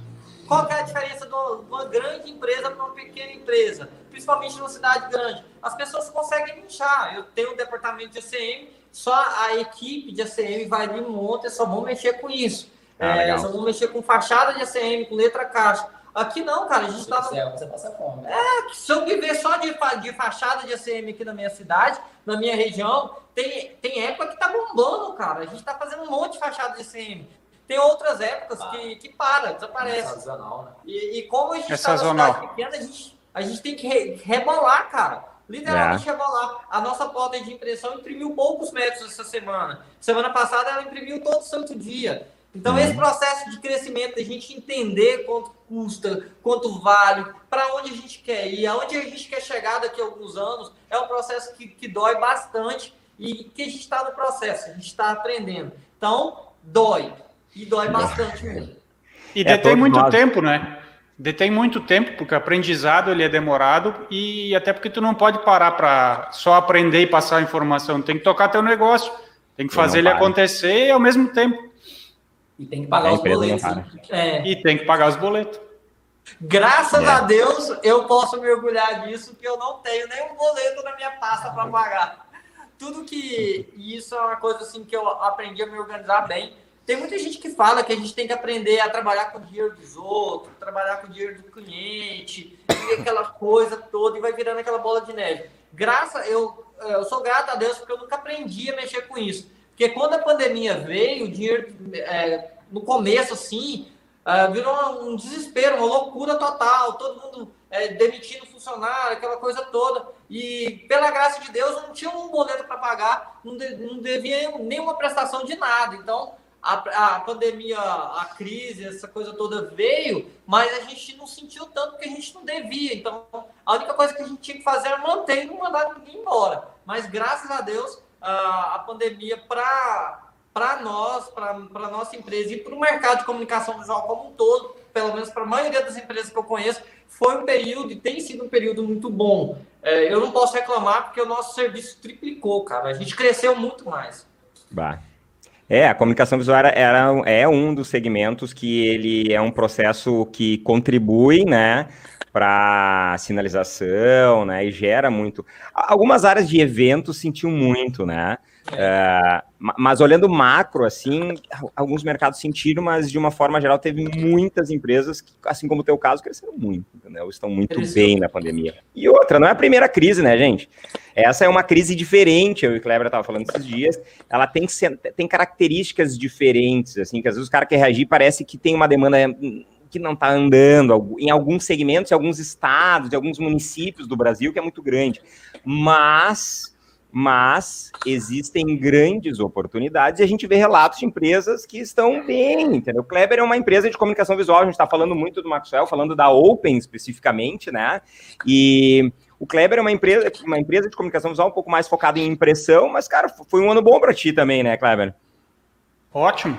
S2: Qual é a diferença de uma grande empresa para uma pequena empresa? Principalmente numa cidade grande. As pessoas conseguem nichar. Eu tenho um departamento de ACM, só a equipe de ACM vai ali monta e só vão mexer com isso. Ah, é, só vão mexer com fachada de ACM, com letra caixa. Aqui não, cara, a gente tá.
S3: Você passa fome.
S2: É, se eu viver só de, de fachada de ACM aqui na minha cidade, na minha região, tem, tem época que tá bombando, cara. A gente tá fazendo um monte de fachada de ACM. Tem outras épocas ah, que, que para, desaparece. É sazonal, né? E, e como a gente é tá sazonal. cidade pequena, a gente, a gente tem que re, rebolar, cara. Literalmente é. rebolar. A nossa porta de impressão imprimiu poucos metros essa semana. Semana passada ela imprimiu todo santo dia. Então, uhum. esse processo de crescimento, a gente entender quanto custa, quanto vale, para onde a gente quer ir, aonde a gente quer chegar daqui a alguns anos, é um processo que, que dói bastante e que a gente está no processo, a gente está aprendendo. Então, dói. E dói bastante mesmo.
S5: E é detém muito nós. tempo, né? Detém muito tempo, porque o aprendizado ele é demorado e até porque tu não pode parar para só aprender e passar a informação. Tem que tocar teu negócio, tem que fazer ele acontecer ao mesmo tempo.
S3: E tem que pagar os boletos.
S5: É. E tem que pagar os boletos.
S2: Graças é. a Deus eu posso me orgulhar disso, que eu não tenho nenhum boleto na minha pasta para pagar. Tudo que. E isso é uma coisa assim que eu aprendi a me organizar bem. Tem muita gente que fala que a gente tem que aprender a trabalhar com o dinheiro dos outros, trabalhar com o dinheiro do cliente, e aquela coisa toda, e vai virando aquela bola de neve. Graças, eu, eu sou grato a Deus porque eu nunca aprendi a mexer com isso. Porque quando a pandemia veio, o dinheiro, é, no começo, assim, é, virou um desespero, uma loucura total, todo mundo é, demitindo funcionário, aquela coisa toda. E, pela graça de Deus, não tinha um boleto para pagar, não, de, não devia nenhuma prestação de nada. Então, a, a, pandemia, a crise, essa coisa toda veio, mas a gente não sentiu tanto porque a gente não devia. Então, a única coisa que a gente tinha que fazer era manter e não mandar ninguém embora. Mas, graças a Deus, a, pandemia para nós, para a nossa empresa e para o mercado de comunicação visual como um todo, pelo menos para a maioria das empresas que eu conheço, foi um período e tem sido um período muito bom. É, eu não posso reclamar porque o nosso serviço triplicou, cara. A gente cresceu muito mais.
S1: Bah. É, a comunicação visual era, era, é um dos segmentos que ele é um processo que contribui, né, para sinalização, né? E gera muito. Algumas áreas de eventos sentiu muito, né? É, mas olhando macro, assim, alguns mercados sentiram, mas de uma forma geral teve muitas empresas que, assim como o teu caso, cresceram muito, entendeu? Estão muito bem na pandemia. E outra, não é a primeira crise, né, gente? Essa é uma crise diferente, eu e o Kleber estava falando esses dias, ela tem, tem características diferentes, assim, que às vezes o cara quer reagir parece que tem uma demanda que não está andando em alguns segmentos, em alguns estados, em alguns municípios do Brasil, que é muito grande. Mas, mas existem grandes oportunidades e a gente vê relatos de empresas que estão bem, entendeu? O Kleber é uma empresa de comunicação visual, a gente está falando muito do Maxwell, falando da Open especificamente, né? E o Kleber é uma empresa, uma empresa de comunicação visual um pouco mais focada em impressão, mas, cara, foi um ano bom para ti também, né, Kleber?
S5: Ótimo.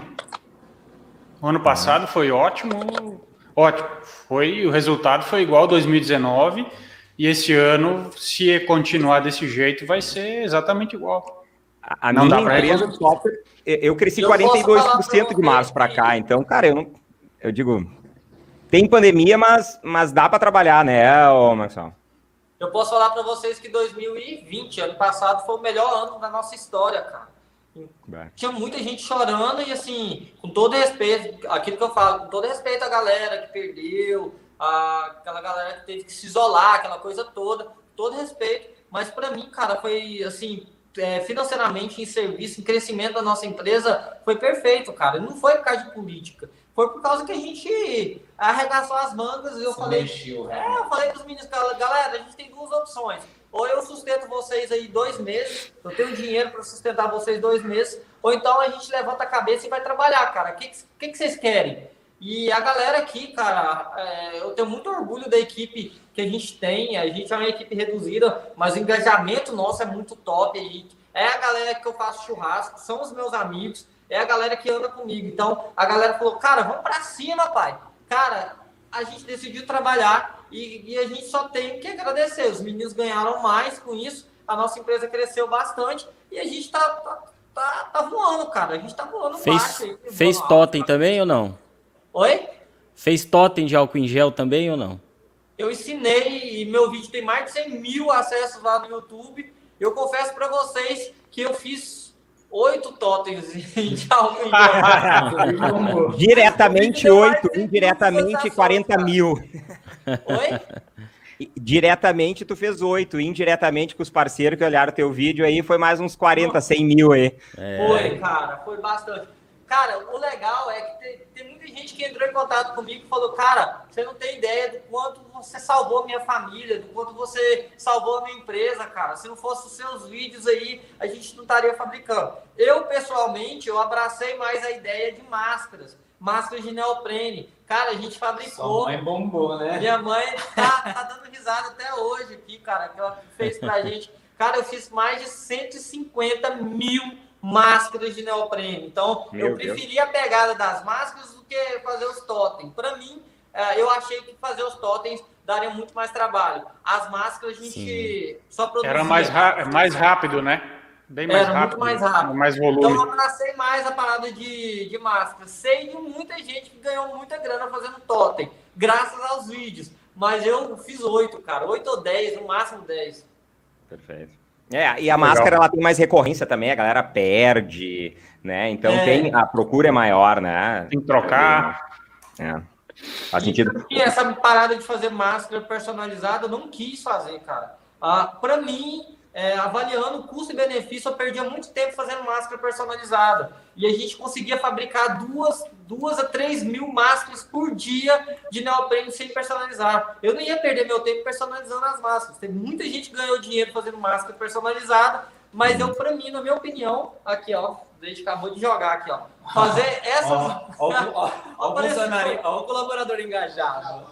S5: O ano passado foi ótimo. Ótimo. Foi, o resultado foi igual a 2019. E esse ano, se continuar desse jeito, vai ser exatamente igual.
S1: A, a não minha empresa de software, eu cresci eu 42% de março para cá. Então, cara, eu não. Eu digo. Tem pandemia, mas, mas dá para trabalhar, né, ô Marcelo?
S2: Eu posso falar para vocês que 2020, ano passado, foi o melhor ano da nossa história, cara. Tinha muita gente chorando e assim, com todo respeito, aquilo que eu falo, com todo respeito à galera que perdeu, a, aquela galera que teve que se isolar, aquela coisa toda, todo respeito. Mas para mim, cara, foi assim, é, financeiramente, em serviço, em crescimento da nossa empresa, foi perfeito, cara. Não foi por causa de política. Foi por causa que a gente arregaçou as mangas e eu Se falei. Mexeu, né? é, eu falei para os meninos, galera, a gente tem duas opções ou eu sustento vocês aí dois meses, eu tenho dinheiro para sustentar vocês dois meses, ou então a gente levanta a cabeça e vai trabalhar, cara. O que, que, que vocês querem? E a galera aqui, cara, é, eu tenho muito orgulho da equipe que a gente tem. A gente é uma equipe reduzida, mas o engajamento nosso é muito top. Aí. É a galera que eu faço churrasco, são os meus amigos, é a galera que anda comigo. Então a galera falou, cara, vamos para cima, pai. Cara, a gente decidiu trabalhar e, e, a gente só tem que agradecer. Os meninos ganharam mais com isso, a nossa empresa cresceu bastante e a gente tá, tá, tá, tá voando, cara. A gente tá voando
S4: fez, baixo. fez totem também ou não?
S2: Oi?
S4: Fez totem de álcool em gel também ou não?
S2: Eu ensinei e meu vídeo tem mais de 100 mil acessos lá no YouTube. Eu confesso para vocês que eu fiz oito totens *laughs* de álcool *laughs* *laughs*
S1: Diretamente oito, indiretamente 40 mil.
S2: Oi?
S1: Diretamente tu fez oito, indiretamente com os parceiros que olharam teu vídeo aí, foi mais uns 40, 100 mil aí.
S2: É. Foi, cara, foi bastante. Cara, o legal é que tem, tem, muita gente que entrou em contato comigo e falou, cara, você não tem ideia do quanto você salvou a minha família, do quanto você salvou a minha empresa, cara. Se não fosse os seus vídeos aí, a gente não estaria fabricando. Eu, pessoalmente, eu abracei mais a ideia de máscaras. Máscaras de neoprene. Cara, a gente fabricou.
S3: Sua mãe bombou, né?
S2: Minha mãe tá, tá dando risada até hoje aqui, cara, que ela fez pra *laughs* gente. Cara, eu fiz mais de 150 mil máscaras de neoprene. Então, Meu eu preferi a pegada das máscaras do que fazer os totens. Para mim, é, eu achei que fazer os totens daria muito mais trabalho. As máscaras a gente Sim. só produzia.
S5: Era mais, mais rápido, né? Bem mais Era rápido.
S2: muito mais rápido.
S5: Mais volume.
S2: Então, eu abracei mais a parada de, de máscara. Sei de muita gente que ganhou muita grana fazendo totem, graças aos vídeos. Mas eu fiz oito, cara. Oito ou dez, no máximo dez.
S1: Perfeito. É, e a Legal. máscara ela tem mais recorrência também, a galera perde, né? Então é. tem a procura é maior, né?
S5: Tem que trocar.
S1: É. Faz sentido.
S2: E essa parada de fazer máscara personalizada, eu não quis fazer, cara. Ah, para mim, é, avaliando custo e benefício, eu perdia muito tempo fazendo máscara personalizada. E a gente conseguia fabricar duas, duas a três mil máscaras por dia de neoprene sem personalizar. Eu não ia perder meu tempo personalizando as máscaras. Tem muita gente que ganhou dinheiro fazendo máscara personalizada, mas eu, para mim, na minha opinião, aqui, ó, desde acabou de jogar aqui, ó. Fazer *laughs* essas.
S3: Ó, ó, ó, *laughs* ó, o colaborador engajado.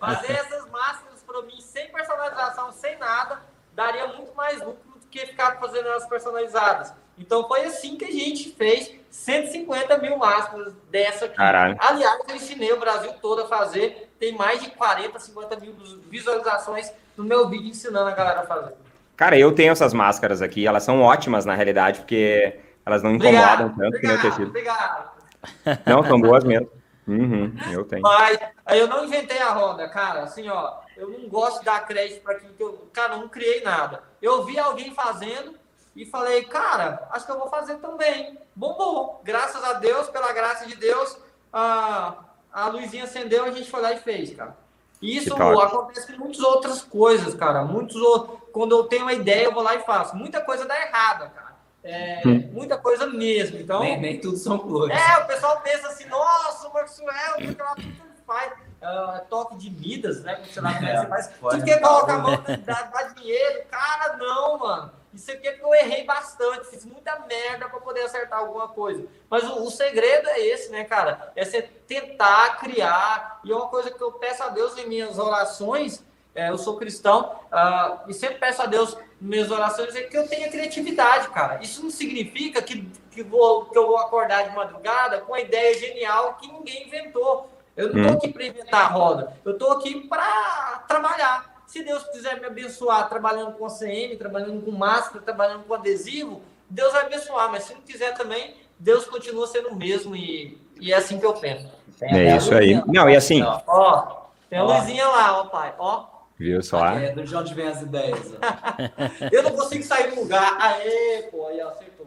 S2: Fazer essas máscaras para mim sem personalização, sem nada daria muito mais lucro do que ficar fazendo elas personalizadas. Então foi assim que a gente fez 150 mil máscaras dessa aqui.
S1: Caralho.
S2: Aliás, eu ensinei o Brasil todo a fazer. Tem mais de 40, 50 mil visualizações no meu vídeo ensinando a galera a fazer.
S1: Cara, eu tenho essas máscaras aqui, elas são ótimas na realidade, porque elas não incomodam obrigado, tanto obrigado, que nem o tecido. Obrigado. Não, são boas mesmo. Uhum, eu tenho.
S2: Mas eu não inventei a roda, cara. Assim, ó, eu não gosto de dar crédito para aquilo que eu. Cara, eu não criei nada. Eu vi alguém fazendo e falei, cara, acho que eu vou fazer também. Bombou. Graças a Deus, pela graça de Deus, a, a luzinha acendeu e a gente foi lá e fez, cara. Isso acontece com muitas outras coisas, cara. Muitos outros. Quando eu tenho uma ideia, eu vou lá e faço. Muita coisa dá errada, cara. É, hum. Muita coisa mesmo. Então,
S3: nem, nem tudo são flores.
S2: É, o pessoal pensa assim, nossa, o Maxwell, porque lá tudo ele faz uh, toque de Midas, né? Como você lá conhece, mas tudo que coloca a mão dá, dá dinheiro. Cara, não, mano. Isso aqui é que eu errei bastante, fiz muita merda para poder acertar alguma coisa. Mas o, o, segredo é esse, né, cara? É você tentar criar. E é uma coisa que eu peço a Deus em minhas orações. É, eu sou cristão uh, e sempre peço a Deus minhas orações é que eu tenha criatividade, cara. Isso não significa que, que, vou, que eu vou acordar de madrugada com uma ideia genial que ninguém inventou. Eu não estou hum. aqui para inventar a roda, eu estou aqui para trabalhar. Se Deus quiser me abençoar trabalhando com CM, trabalhando com máscara, trabalhando com adesivo, Deus vai abençoar. Mas se não quiser também, Deus continua sendo o mesmo e, e é assim que eu penso.
S1: é isso aí. Não, e assim.
S2: Ó, tem a luzinha lá, ó, pai. Ó.
S1: Viu só?
S3: É do João de vem as ideias.
S2: eu não consigo sair do lugar. Aê, pô, aí acertou.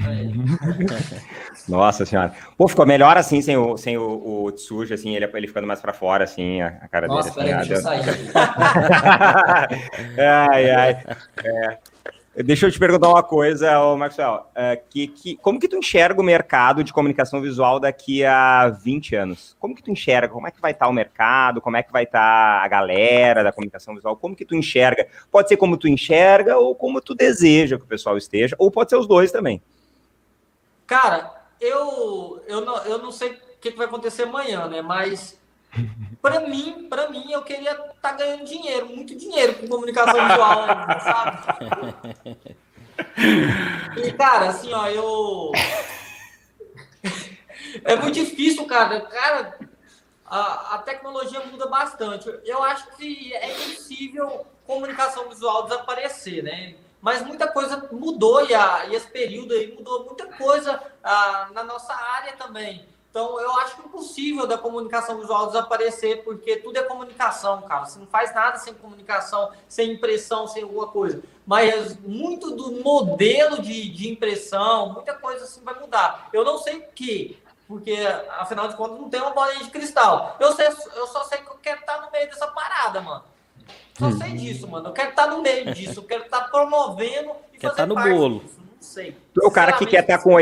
S2: *laughs*
S1: Nossa senhora. Pô, ficou melhor assim, sem o, sem o, o Tsuji, assim, ele, ele ficando mais pra fora, assim, a, a cara
S3: Nossa,
S1: dele.
S3: Nossa,
S1: assim,
S3: peraí, deixa eu
S1: sair. *laughs* ai, ai. É. Deixa eu te perguntar uma coisa, Maxwell. É, que, que, como que tu enxerga o mercado de comunicação visual daqui a 20 anos? Como que tu enxerga? Como é que vai estar o mercado? Como é que vai estar a galera da comunicação visual? Como que tu enxerga? Pode ser como tu enxerga ou como tu deseja que o pessoal esteja, ou pode ser os dois também.
S2: Cara, eu, eu, não, eu não sei o que, vai acontecer amanhã, né? Mas para mim, para mim, eu queria estar tá ganhando dinheiro, muito dinheiro com comunicação visual, sabe? E, cara, assim, ó, eu. *laughs* É muito difícil, cara. Cara, a, a tecnologia muda bastante. Eu acho que é impossível comunicação visual desaparecer, né? mas muita coisa mudou e, a, e esse período aí mudou muita coisa ah, na nossa área também. Então, eu acho impossível da comunicação visual desaparecer, porque tudo é comunicação, cara. Você não faz nada sem comunicação, sem impressão, sem alguma coisa. Mas muito do modelo de, de impressão, muita coisa assim vai mudar. Eu não sei o que, porque afinal de contas não tem uma bolinha de cristal. Eu, sei, eu só sei que eu quero estar no meio dessa parada, mano. Só hum. sei disso, mano. Eu quero estar no meio disso, eu quero estar promovendo
S4: e quer fazer estar no bolo. Disso.
S1: Não sei. É o cara que quer estar com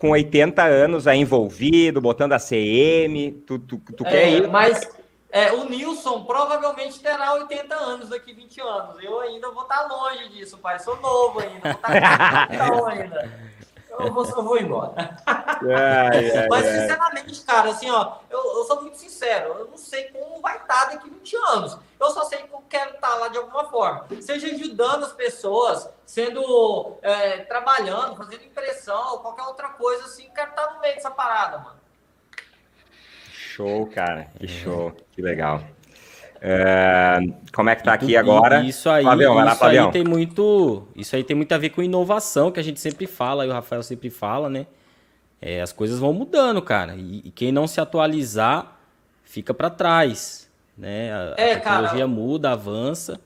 S1: com 80 anos aí envolvido, botando a CM, tu, tu, tu
S2: é, quer ir? Mas é, o Nilson provavelmente terá 80 anos daqui 20 anos. Eu ainda vou estar longe disso, pai. Sou novo ainda, vou *laughs* estar ainda eu vou, eu vou embora. *laughs* Mas, sinceramente, cara, assim, ó, eu, eu, sou muito sincero, eu não sei como vai estar daqui 20 anos. Eu só sei que eu quero estar lá de alguma forma. Seja ajudando as pessoas, sendo é, trabalhando, fazendo impressão, qualquer outra coisa, assim, quero estar no meio dessa parada, mano.
S1: Show, cara. Que show. Que legal. É, como é que tá aqui agora?
S4: Isso aí, Flavião, isso aí tem muito, isso aí tem muito a ver com inovação que a gente sempre fala, e o Rafael sempre fala, né? É, as coisas vão mudando, cara. E, e quem não se atualizar fica para trás, né? A, é, a tecnologia cara, muda, avança.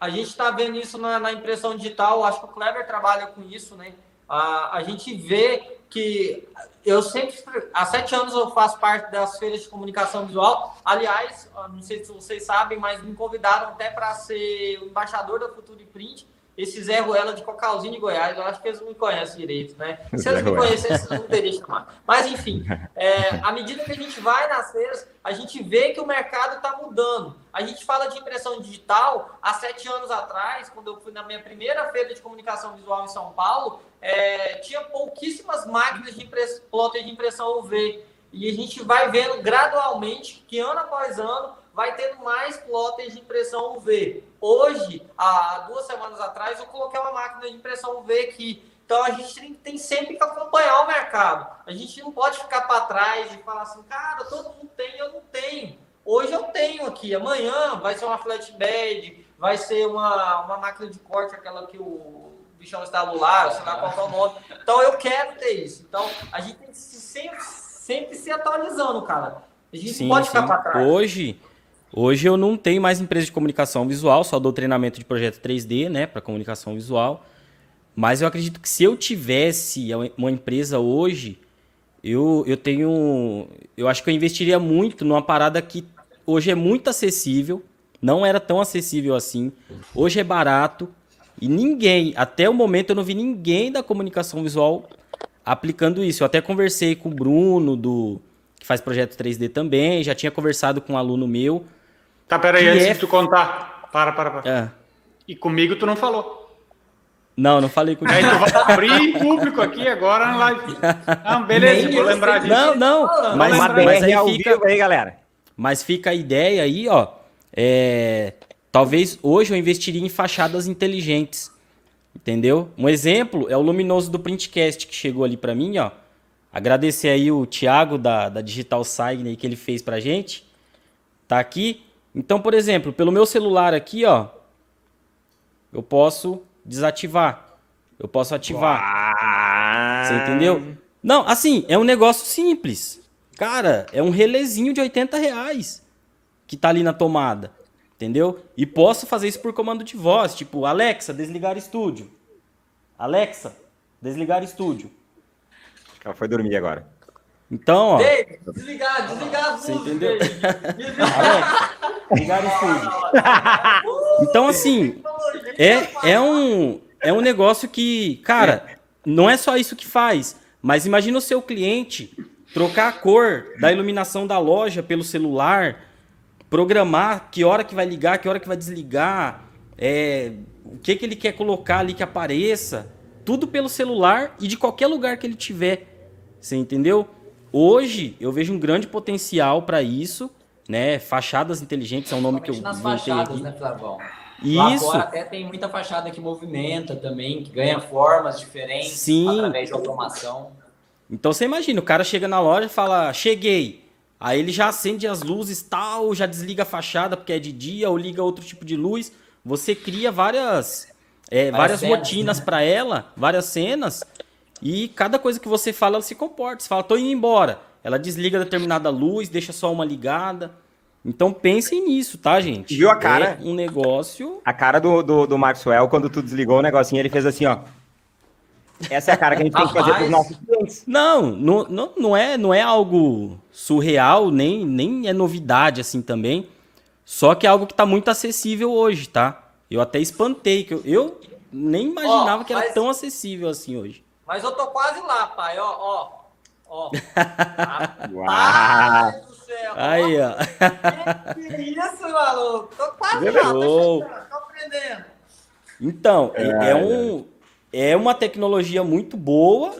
S2: A gente está vendo isso na, na, impressão digital. Acho que o Kleber trabalha com isso, né? A, a gente vê que eu sempre, há sete anos eu faço parte das feiras de comunicação visual. Aliás, não sei se vocês sabem, mas me convidaram até para ser o embaixador da Future Print esse Zé Ruela de Cocalzinho de Goiás, eu acho que eles não me conhecem direito, né? Se eles me conhecessem, não teria chamado. Mas, enfim, *laughs* é, à medida que a gente vai nas feiras, a gente vê que o mercado está mudando. A gente fala de impressão digital, há sete anos atrás, quando eu fui na minha primeira feira de comunicação visual em São Paulo, é, tinha pouquíssimas máquinas de impress... plotter de impressão UV. E a gente vai vendo gradualmente que ano após ano vai tendo mais plotters de impressão UV. Hoje, há duas semanas atrás, eu coloquei uma máquina de impressão UV aqui. Então a gente tem sempre que acompanhar o mercado. A gente não pode ficar para trás e falar assim, cara, todo mundo tem, eu não tenho. Hoje eu tenho aqui, amanhã vai ser uma flatbed, vai ser uma, uma máquina de corte, aquela que o bichão está sei lá qual é o nome. Então eu quero ter isso. Então a gente tem que sempre, sempre se atualizando, cara. A gente sim,
S4: pode ficar para trás. Hoje, Hoje eu não tenho mais empresa de comunicação visual, só dou treinamento de projeto 3D, né, para comunicação visual. Mas eu acredito que se eu tivesse uma empresa hoje, eu, eu tenho. Eu acho que eu investiria muito numa parada que hoje é muito acessível, não era tão acessível assim. Hoje é barato e ninguém, até o momento eu não vi ninguém da comunicação visual aplicando isso. Eu até conversei com o Bruno, do que faz projeto 3D também, já tinha conversado com um aluno meu.
S5: Tá, peraí, antes é... de tu contar. Para, para, para. É. E comigo tu não falou.
S4: Não, não falei contigo.
S5: Aí tu vai abrir em público aqui agora na live. *laughs* Não, beleza, vou lembrar disso.
S4: Não, não. Mas, mas aí fica, aí, galera. Mas fica a ideia aí, ó. É, talvez hoje eu investiria em fachadas inteligentes. Entendeu? Um exemplo é o luminoso do Printcast que chegou ali para mim, ó. Agradecer aí o Thiago da, da Digital Sign que ele fez pra gente. Tá aqui. Então, por exemplo, pelo meu celular aqui, ó, eu posso desativar. Eu posso ativar. Uau. Você entendeu? Não, assim, é um negócio simples. Cara, é um relezinho de 80 reais que tá ali na tomada. Entendeu? E posso fazer isso por comando de voz. Tipo, Alexa, desligar estúdio. Alexa, desligar estúdio.
S1: Ela foi dormir agora.
S4: Então, ó.
S2: Ei, desligar, desligar as
S4: Você entendeu? *laughs* Desligar o estúdio. Então, assim, é, é, um, é um negócio que, cara, não é só isso que faz. Mas imagina o seu cliente trocar a cor da iluminação da loja pelo celular, programar que hora que vai ligar, que hora que vai desligar, é, o que, que ele quer colocar ali que apareça. Tudo pelo celular e de qualquer lugar que ele tiver. Você entendeu? Hoje eu vejo um grande potencial para isso, né? Fachadas inteligentes é um nome que eu
S3: nas fachadas, aqui. né, Flavão?
S4: Isso. Lá
S3: até tem muita fachada que movimenta também, que ganha formas diferentes
S4: Sim.
S3: através de automação.
S4: Então você imagina, o cara chega na loja e fala, cheguei. Aí ele já acende as luzes tal, já desliga a fachada porque é de dia ou liga outro tipo de luz. Você cria várias, é, várias, várias cenas, rotinas né? para ela, várias cenas e cada coisa que você fala, ela se comporta. Você fala, tô indo embora. ela desliga determinada luz, deixa só uma ligada. Então pensem nisso, tá, gente?
S1: Viu a cara?
S4: É um negócio.
S1: A cara do, do, do Maxwell, quando tu desligou o negocinho, ele fez assim, ó. Essa é a cara que a gente tem que fazer para os *laughs* nossos clientes.
S4: Não, não, não, não, é, não é algo surreal, nem, nem é novidade assim também. Só que é algo que está muito acessível hoje, tá? Eu até espantei, que eu, eu nem imaginava que era mas, tão acessível assim hoje.
S2: Mas eu tô quase lá, pai, ó, ó. Ó. *laughs*
S1: Uau!
S2: do céu.
S4: Aí, ó.
S2: Que, que isso, maluco? Tô quase lá, tô, tô aprendendo.
S4: Então, é, é um é uma tecnologia muito boa.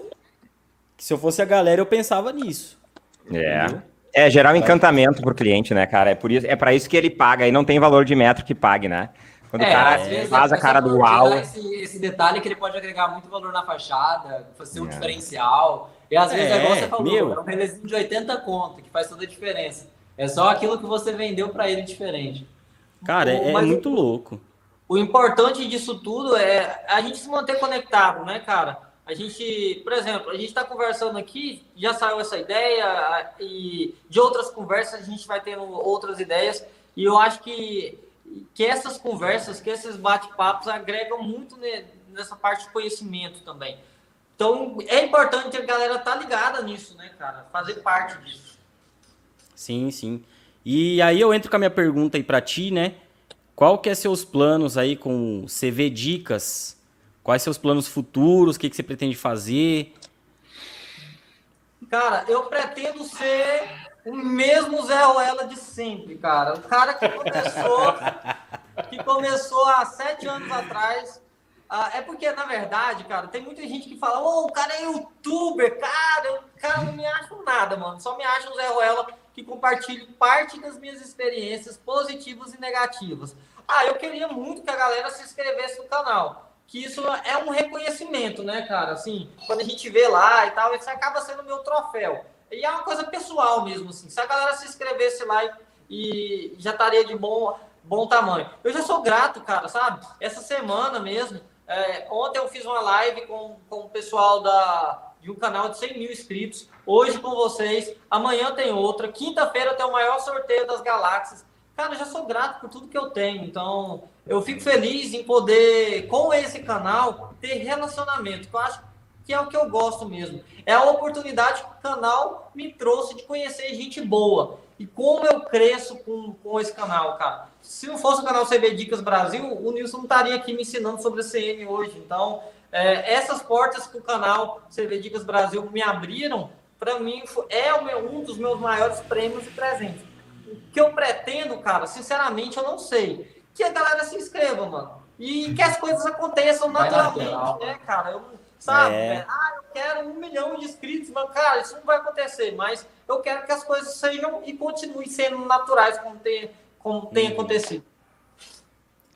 S4: Que se eu fosse a galera, eu pensava nisso.
S1: É. Entendeu? É, gerar um encantamento pro cliente, né, cara? É por isso, é para isso que ele paga e não tem valor de metro que pague, né? Quando é, o cara faz a cara do uau.
S3: Esse, esse, detalhe que ele pode agregar muito valor na fachada, fazer um é. diferencial. E às vezes é, igual você falou, meu. é um relezinho de 80 conto, que faz toda a diferença. É só aquilo que você vendeu para ele diferente.
S4: Cara, é, é muito louco.
S2: O importante disso tudo é a gente se manter conectado, né, cara? A gente, por exemplo, a gente está conversando aqui, já saiu essa ideia, e de outras conversas a gente vai tendo outras ideias, e eu acho que, que essas conversas, que esses bate-papos agregam muito nessa parte de conhecimento também. Então, é importante a galera estar tá ligada nisso, né, cara? Fazer parte disso.
S4: Sim, sim. E aí eu entro com a minha pergunta aí para ti, né? Qual que é seus planos aí com CV Dicas? Quais seus planos futuros? O que, que você pretende fazer?
S2: Cara, eu pretendo ser o mesmo Zé Ruela de sempre, cara. O cara que começou, que começou há sete anos atrás. Ah, é porque, na verdade, cara, tem muita gente que fala, ô, oh, o cara é youtuber, cara, o cara não me acha nada, mano. Só me acha o Zé Ruela que compartilha parte das minhas experiências positivas e negativas. Ah, eu queria muito que a galera se inscrevesse no canal. Que isso é um reconhecimento, né, cara? Assim, quando a gente vê lá e tal, isso acaba sendo meu troféu. E é uma coisa pessoal mesmo, assim. Se a galera se inscrevesse lá e, já estaria de bom, bom tamanho. Eu já sou grato, cara, sabe? Essa semana mesmo, é, ontem eu fiz uma live com, com o pessoal da, de um canal de 100 mil inscritos. Hoje com vocês. Amanhã tem outra. Quinta-feira tem o maior sorteio das galáxias. Cara, eu já sou grato por tudo que eu tenho. Então, eu fico feliz em poder, com esse canal, ter relacionamento. Eu acho que é o que eu gosto mesmo. É a oportunidade que o canal me trouxe de conhecer gente boa. E como eu cresço com, com esse canal, cara. Se não fosse o canal CB Dicas Brasil, o Nilson não estaria aqui me ensinando sobre a CM hoje. Então, é, essas portas que o canal CB Dicas Brasil me abriram, para mim, é meu, um dos meus maiores prêmios e presentes o que eu pretendo, cara, sinceramente, eu não sei. Que a galera se inscreva, mano. E que as coisas aconteçam naturalmente, né, cara? Eu, sabe? É. Ah, eu quero um milhão de inscritos, mas, cara, isso não vai acontecer. Mas eu quero que as coisas sejam e continuem sendo naturais, como tem, como tem hum. acontecido.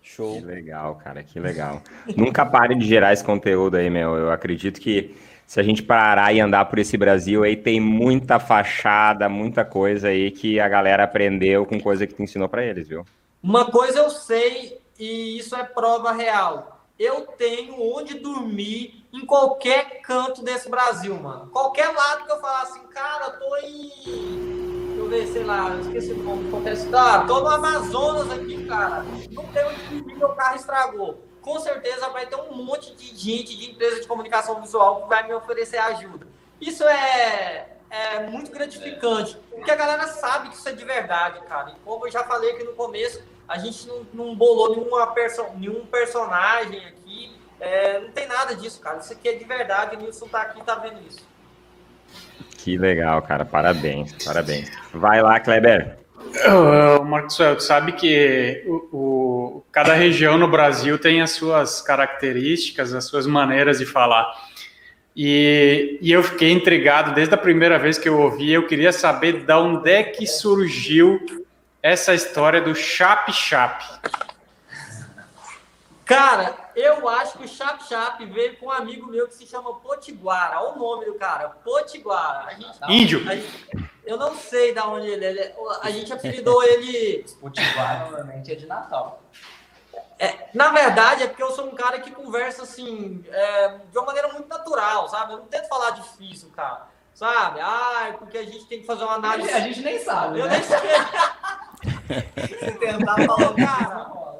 S1: Show. Que legal, cara, que legal. *laughs* Nunca pare de gerar esse conteúdo aí, meu. Eu acredito que se a gente parar e andar por esse Brasil aí, tem muita fachada, muita coisa aí que a galera aprendeu com coisa que tu ensinou para eles, viu?
S2: Uma coisa eu sei, e isso é prova real. Eu tenho onde dormir em qualquer canto desse Brasil, mano. Qualquer lado que eu falar assim, cara, eu tô em. Deixa eu ver, sei lá, esqueci o nome acontece. Ah, tô no Amazonas aqui, cara. Não tem onde dormir, meu carro estragou com certeza vai ter um monte de gente de empresa de comunicação visual que vai me oferecer ajuda. Isso é, é muito gratificante, porque a galera sabe que isso é de verdade, cara. E como eu já falei aqui no começo, a gente não, não bolou nenhuma perso nenhum personagem aqui, é, não tem nada disso, cara. Isso aqui é de verdade, o Nilson tá aqui tá vendo isso.
S1: Que legal, cara. Parabéns, parabéns. Vai lá, Kleber.
S5: Uh, Maxwell, tu sabe que o, o, cada região no Brasil tem as suas características, as suas maneiras de falar. E, e, eu fiquei intrigado desde a primeira vez que eu ouvi. Eu queria saber de onde é que surgiu essa história do chap-chap.
S2: Cara, eu acho que o Chap Chap veio com um amigo meu que se chama Potiguara. Olha o nome do cara, Potiguara. A gente,
S5: Índio.
S2: A gente, eu não sei de onde ele é. A gente apelidou ele.
S3: Potiguara normalmente é de Natal.
S2: É, na verdade, é porque eu sou um cara que conversa assim, é, de uma maneira muito natural, sabe? Eu não tento falar difícil, cara. Sabe? Ai, porque a gente tem que fazer uma análise.
S3: A gente nem sabe.
S2: Eu
S3: né?
S2: nem sei. *laughs*
S3: Se tentar falar,
S2: Cara, *laughs*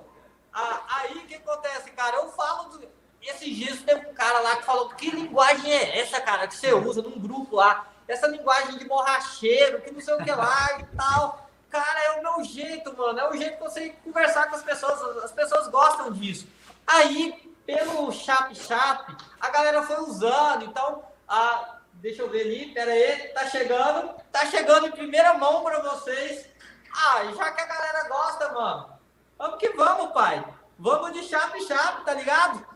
S2: Ah, aí o que acontece, cara? Eu falo. Do... Esses dias teve um cara lá que falou: que linguagem é essa, cara, que você usa num grupo lá? Essa linguagem de borracheiro, que não sei o que lá e tal. Cara, é o meu jeito, mano. É o jeito que você conversar com as pessoas. As pessoas gostam disso. Aí, pelo Chap Chap, a galera foi usando. Então, a... deixa eu ver ali, pera aí, tá chegando. Tá chegando em primeira mão para vocês. Ah, e já que a galera gosta, mano. Vamos que vamos, pai. Vamos de Chap Chap, tá ligado?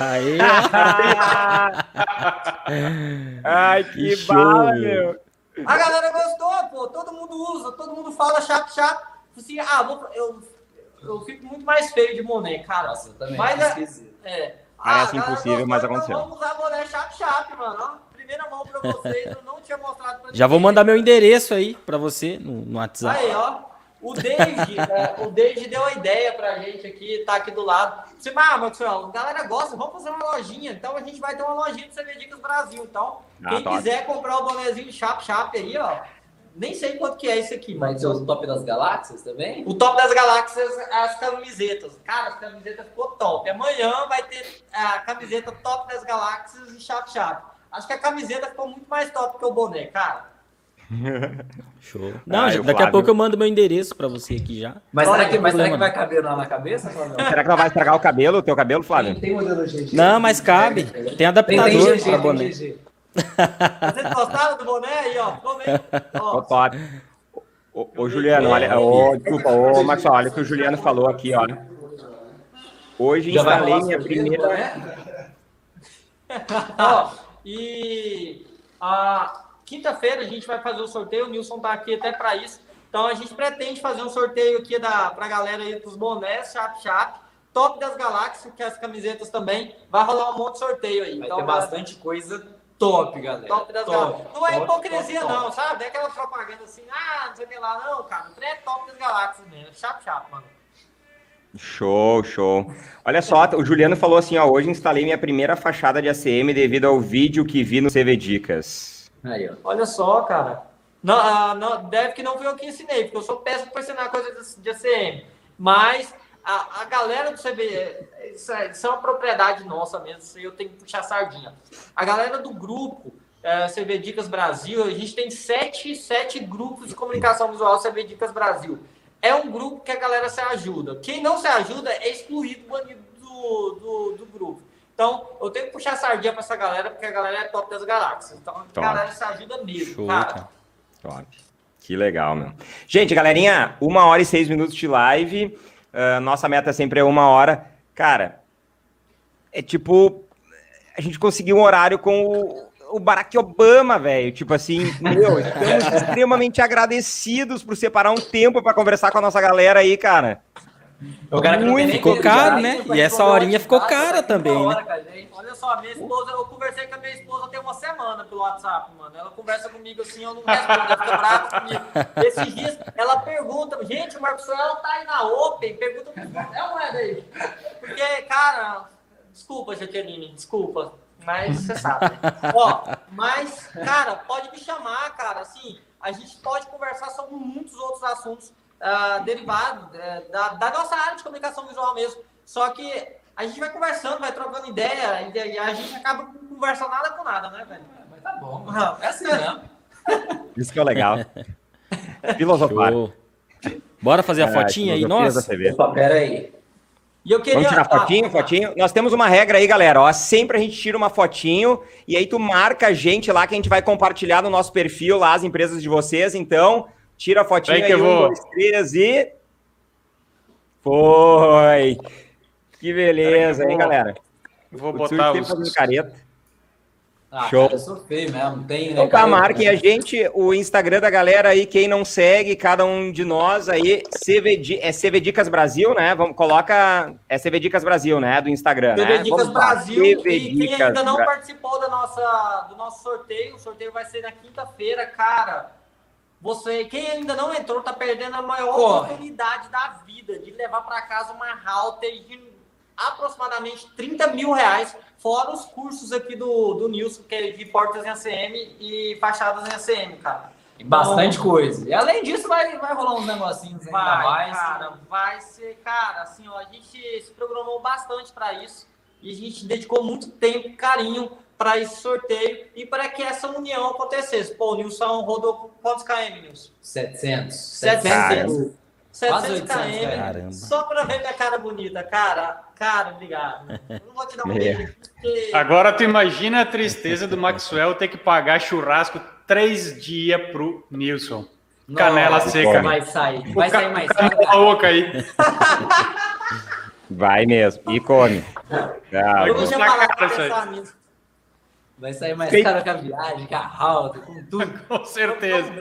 S4: Aí, *laughs*
S1: Ai, que,
S4: Que
S1: bala,
S4: meu.
S2: A galera gostou, pô. Todo mundo usa, todo mundo fala Chap Chap. Assim, ah, vou, eu, eu fico muito mais feio de boné, cara.
S3: Nossa, eu também.
S2: Mas é-. É.
S1: Parece
S2: a galera
S1: impossível,
S2: gostou,
S1: mas
S2: então
S1: aconteceu.
S2: Vamos usar boné Chap Chap, mano. Primeira mão pra vocês, eu não tinha mostrado pra
S4: já vou mandar meu endereço aí pra você no, no WhatsApp.
S2: Aí, ó. O Deide, *laughs* é, o Deide deu a ideia pra gente aqui, tá aqui do lado. Você, ah, Maxwell, a galera gosta, vamos fazer uma lojinha. Então a gente vai ter uma lojinha do CV Dicas Brasil. Então,
S1: Ah,
S2: quem
S1: top.
S2: quiser comprar o bonezinho Chap Chap aí, ó. Nem sei quanto que é esse aqui, mas
S3: o top das galáxias também?
S2: o top das galáxias, as camisetas. Cara, as camisetas ficou top. Amanhã vai ter a camiseta top das galáxias e Chap Chap. Acho que a camiseta ficou muito mais top que o boné, cara. *laughs*
S4: Show. Não,
S1: Ah,
S4: já- daqui a
S1: Flávio?
S4: pouco eu mando meu endereço pra você aqui já.
S3: Mas,
S2: Olha,
S3: será que, mas será que vai caber lá na cabeça? *laughs*
S1: Será que ela vai estragar o cabelo, o teu cabelo, Flávio?
S3: Tem modelo GG.
S4: Não, mas cabe. Tem
S3: Tem,
S4: adaptador
S3: tem GG,
S4: pra
S3: tem
S4: boné. *laughs*
S2: Vocês gostaram do boné aí, ó?
S1: Top. Ô, ô, Juliano, olha, ô, desculpa, ô, Maxwell, olha o que o Juliano falou aqui, ó. Hoje
S3: Já
S1: instalei minha primeira.
S2: Ó, e a quinta-feira a gente vai fazer o sorteio. O Nilson tá aqui até para isso. Então a gente pretende fazer um sorteio aqui da pra galera aí dos bonés, chap chap, top das galáxias, que é as camisetas também. Vai rolar um monte de sorteio aí.
S3: Vai
S2: então,
S3: ter bastante coisa top, galera.
S2: Top das
S3: Top,
S2: galáxias. Não é
S3: top,
S2: hipocrisia,
S3: top,
S2: não, sabe? Não é aquela propaganda assim, ah, não sei o que lá, não, cara. O trem é top das galáxias mesmo. Chap chap, mano.
S1: Show, show. Olha só, o Juliano falou assim, ó, hoje instalei minha primeira fachada de ACM devido ao vídeo que vi no CV Dicas.
S3: Aí, ó.
S2: Olha só, cara. Não, ah, não, deve que não fui eu que ensinei, porque eu sou péssimo para ensinar coisas de ACM. Mas a, a galera do CB, isso é, isso é uma propriedade nossa mesmo, eu tenho que puxar sardinha. A galera do grupo é, CB Dicas Brasil, a gente tem sete, sete grupos de comunicação visual CB Dicas Brasil. É um grupo que a galera se ajuda. Quem não se ajuda é excluído, banido do, do, do grupo. Então, eu tenho que puxar sardinha para essa galera, porque a galera é top das galáxias. Então, a
S1: Top.
S2: galera se ajuda mesmo,
S4: Show,
S2: cara.
S4: cara.
S1: Top. Que legal, meu. Gente, galerinha, uma hora e seis minutos de live. Ah, nossa meta sempre é uma hora. Cara, é tipo. A gente conseguiu um horário com o, o Barack Obama, velho. Tipo assim, meu, estamos *laughs* extremamente agradecidos por separar um tempo para conversar com a nossa galera aí, cara.
S3: O cara que não tem nem
S4: Ficou caro, né? E essa horinha ficou cara também, né?
S2: Olha só, minha esposa, eu conversei com a minha esposa tem uma semana pelo WhatsApp, mano. Ela conversa comigo assim, eu não respondo, ela fica brava comigo. Esses dias, ela pergunta, gente, o Marcos Soel tá aí na Open, pergunta é uma moeda aí. Porque, cara, desculpa, Jaqueline, desculpa, mas *laughs* você sabe. né? Ó, mas, cara, pode me chamar, cara, assim, a gente pode conversar sobre muitos outros assuntos ah, derivados é, da, da nossa área de comunicação visual mesmo. Só que a gente vai conversando, vai trocando ideia, e e a gente acaba não conversando nada com nada, né, velho?
S3: Mas tá bom, mano. É assim mesmo.
S1: Isso que é o legal. *laughs* *laughs* Filosofar.
S4: Show. Bora fazer a
S1: É,
S4: fotinha aí, nossa?
S3: Opa, pera aí.
S2: E eu queria.
S1: Vamos tirar fotinho,
S2: ah,
S1: fotinho? Nós temos uma regra aí, galera. Ó, sempre a gente tira uma fotinho e aí tu marca a gente lá que a gente vai compartilhar no nosso perfil lá as empresas de vocês. Então, tira a fotinho aí,
S5: que eu
S1: um,
S5: vou-
S1: dois, três e... Foi! Que beleza, hein, galera?
S5: Vou botar os...
S1: careta.
S3: Ah,
S1: Show.
S3: cara, eu sou feio mesmo. Tem, né,
S1: Então tá, marquem a gente, o Instagram da galera aí, quem não segue, cada um de nós aí, CV, é CV Dicas Brasil, né? Vamos, coloca, é CV Dicas Brasil, né? Do Instagram,
S2: TV
S1: né?
S2: Dicas
S1: Vamos lá,
S2: Brasil.
S1: CV
S2: E quem
S1: Dicas
S2: ainda não
S1: Bra-
S2: participou da nossa, do nosso sorteio, o sorteio vai ser na quinta-feira, cara. Você, quem ainda não entrou, tá perdendo a maior
S3: Corre.
S2: oportunidade da vida de levar para casa uma router de aproximadamente 30 mil reais Fora os cursos aqui do, do Nilson, que é de portas em ACM e fachadas em ACM, cara.
S3: E bastante então, coisa. E além disso, vai, vai rolar uns negocinhos ainda
S2: vai,
S3: mais.
S2: Cara, vai ser, cara, assim, ó, a gente se programou bastante para isso e a gente dedicou muito tempo, carinho para esse sorteio e para que essa união acontecesse. Pô, o Nilson rodou quantos km, Nilson?
S3: 700.
S2: 700. 700
S3: km.
S2: Só para ver minha cara bonita. Cara, cara, obrigado. não vou te dar um
S5: é. beijo. Porque... Agora tu imagina a tristeza do Maxwell ter que pagar churrasco três dias pro Nilson. Canela Nossa, seca.
S3: Vai sair. Vai sair mais
S5: caro. Tá aí. *laughs*
S1: Vai mesmo. E come.
S3: Ah, eu vou cara, Vai sair mais caro que a viagem, que a com tudo. *laughs*
S5: com certeza.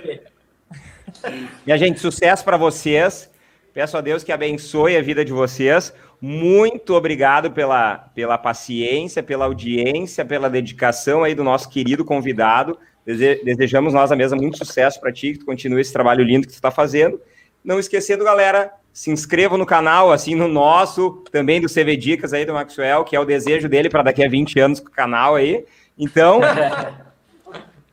S1: Minha gente, sucesso para vocês. Peço a Deus que abençoe a vida de vocês. Muito obrigado pela, pela paciência, pela audiência, pela dedicação aí do nosso querido convidado. Dese desejamos nós a mesa muito sucesso para ti, que tu continue esse trabalho lindo que tu está fazendo. Não esquecendo, galera, se inscreva no canal, assim no nosso, também do CV Dicas aí do Maxwell, que é o desejo dele para daqui a 20 anos com o canal aí. Então, *laughs*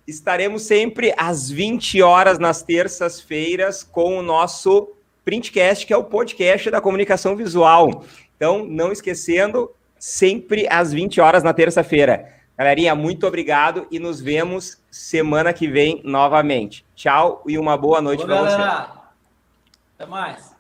S1: estaremos sempre às 20 horas nas terças-feiras com o nosso Printcast, que é o podcast da comunicação visual. Então, não esquecendo, sempre às 20 horas na terça-feira. Galerinha, muito obrigado e nos vemos semana que vem novamente. Tchau e uma boa noite para vocês.
S3: Até mais.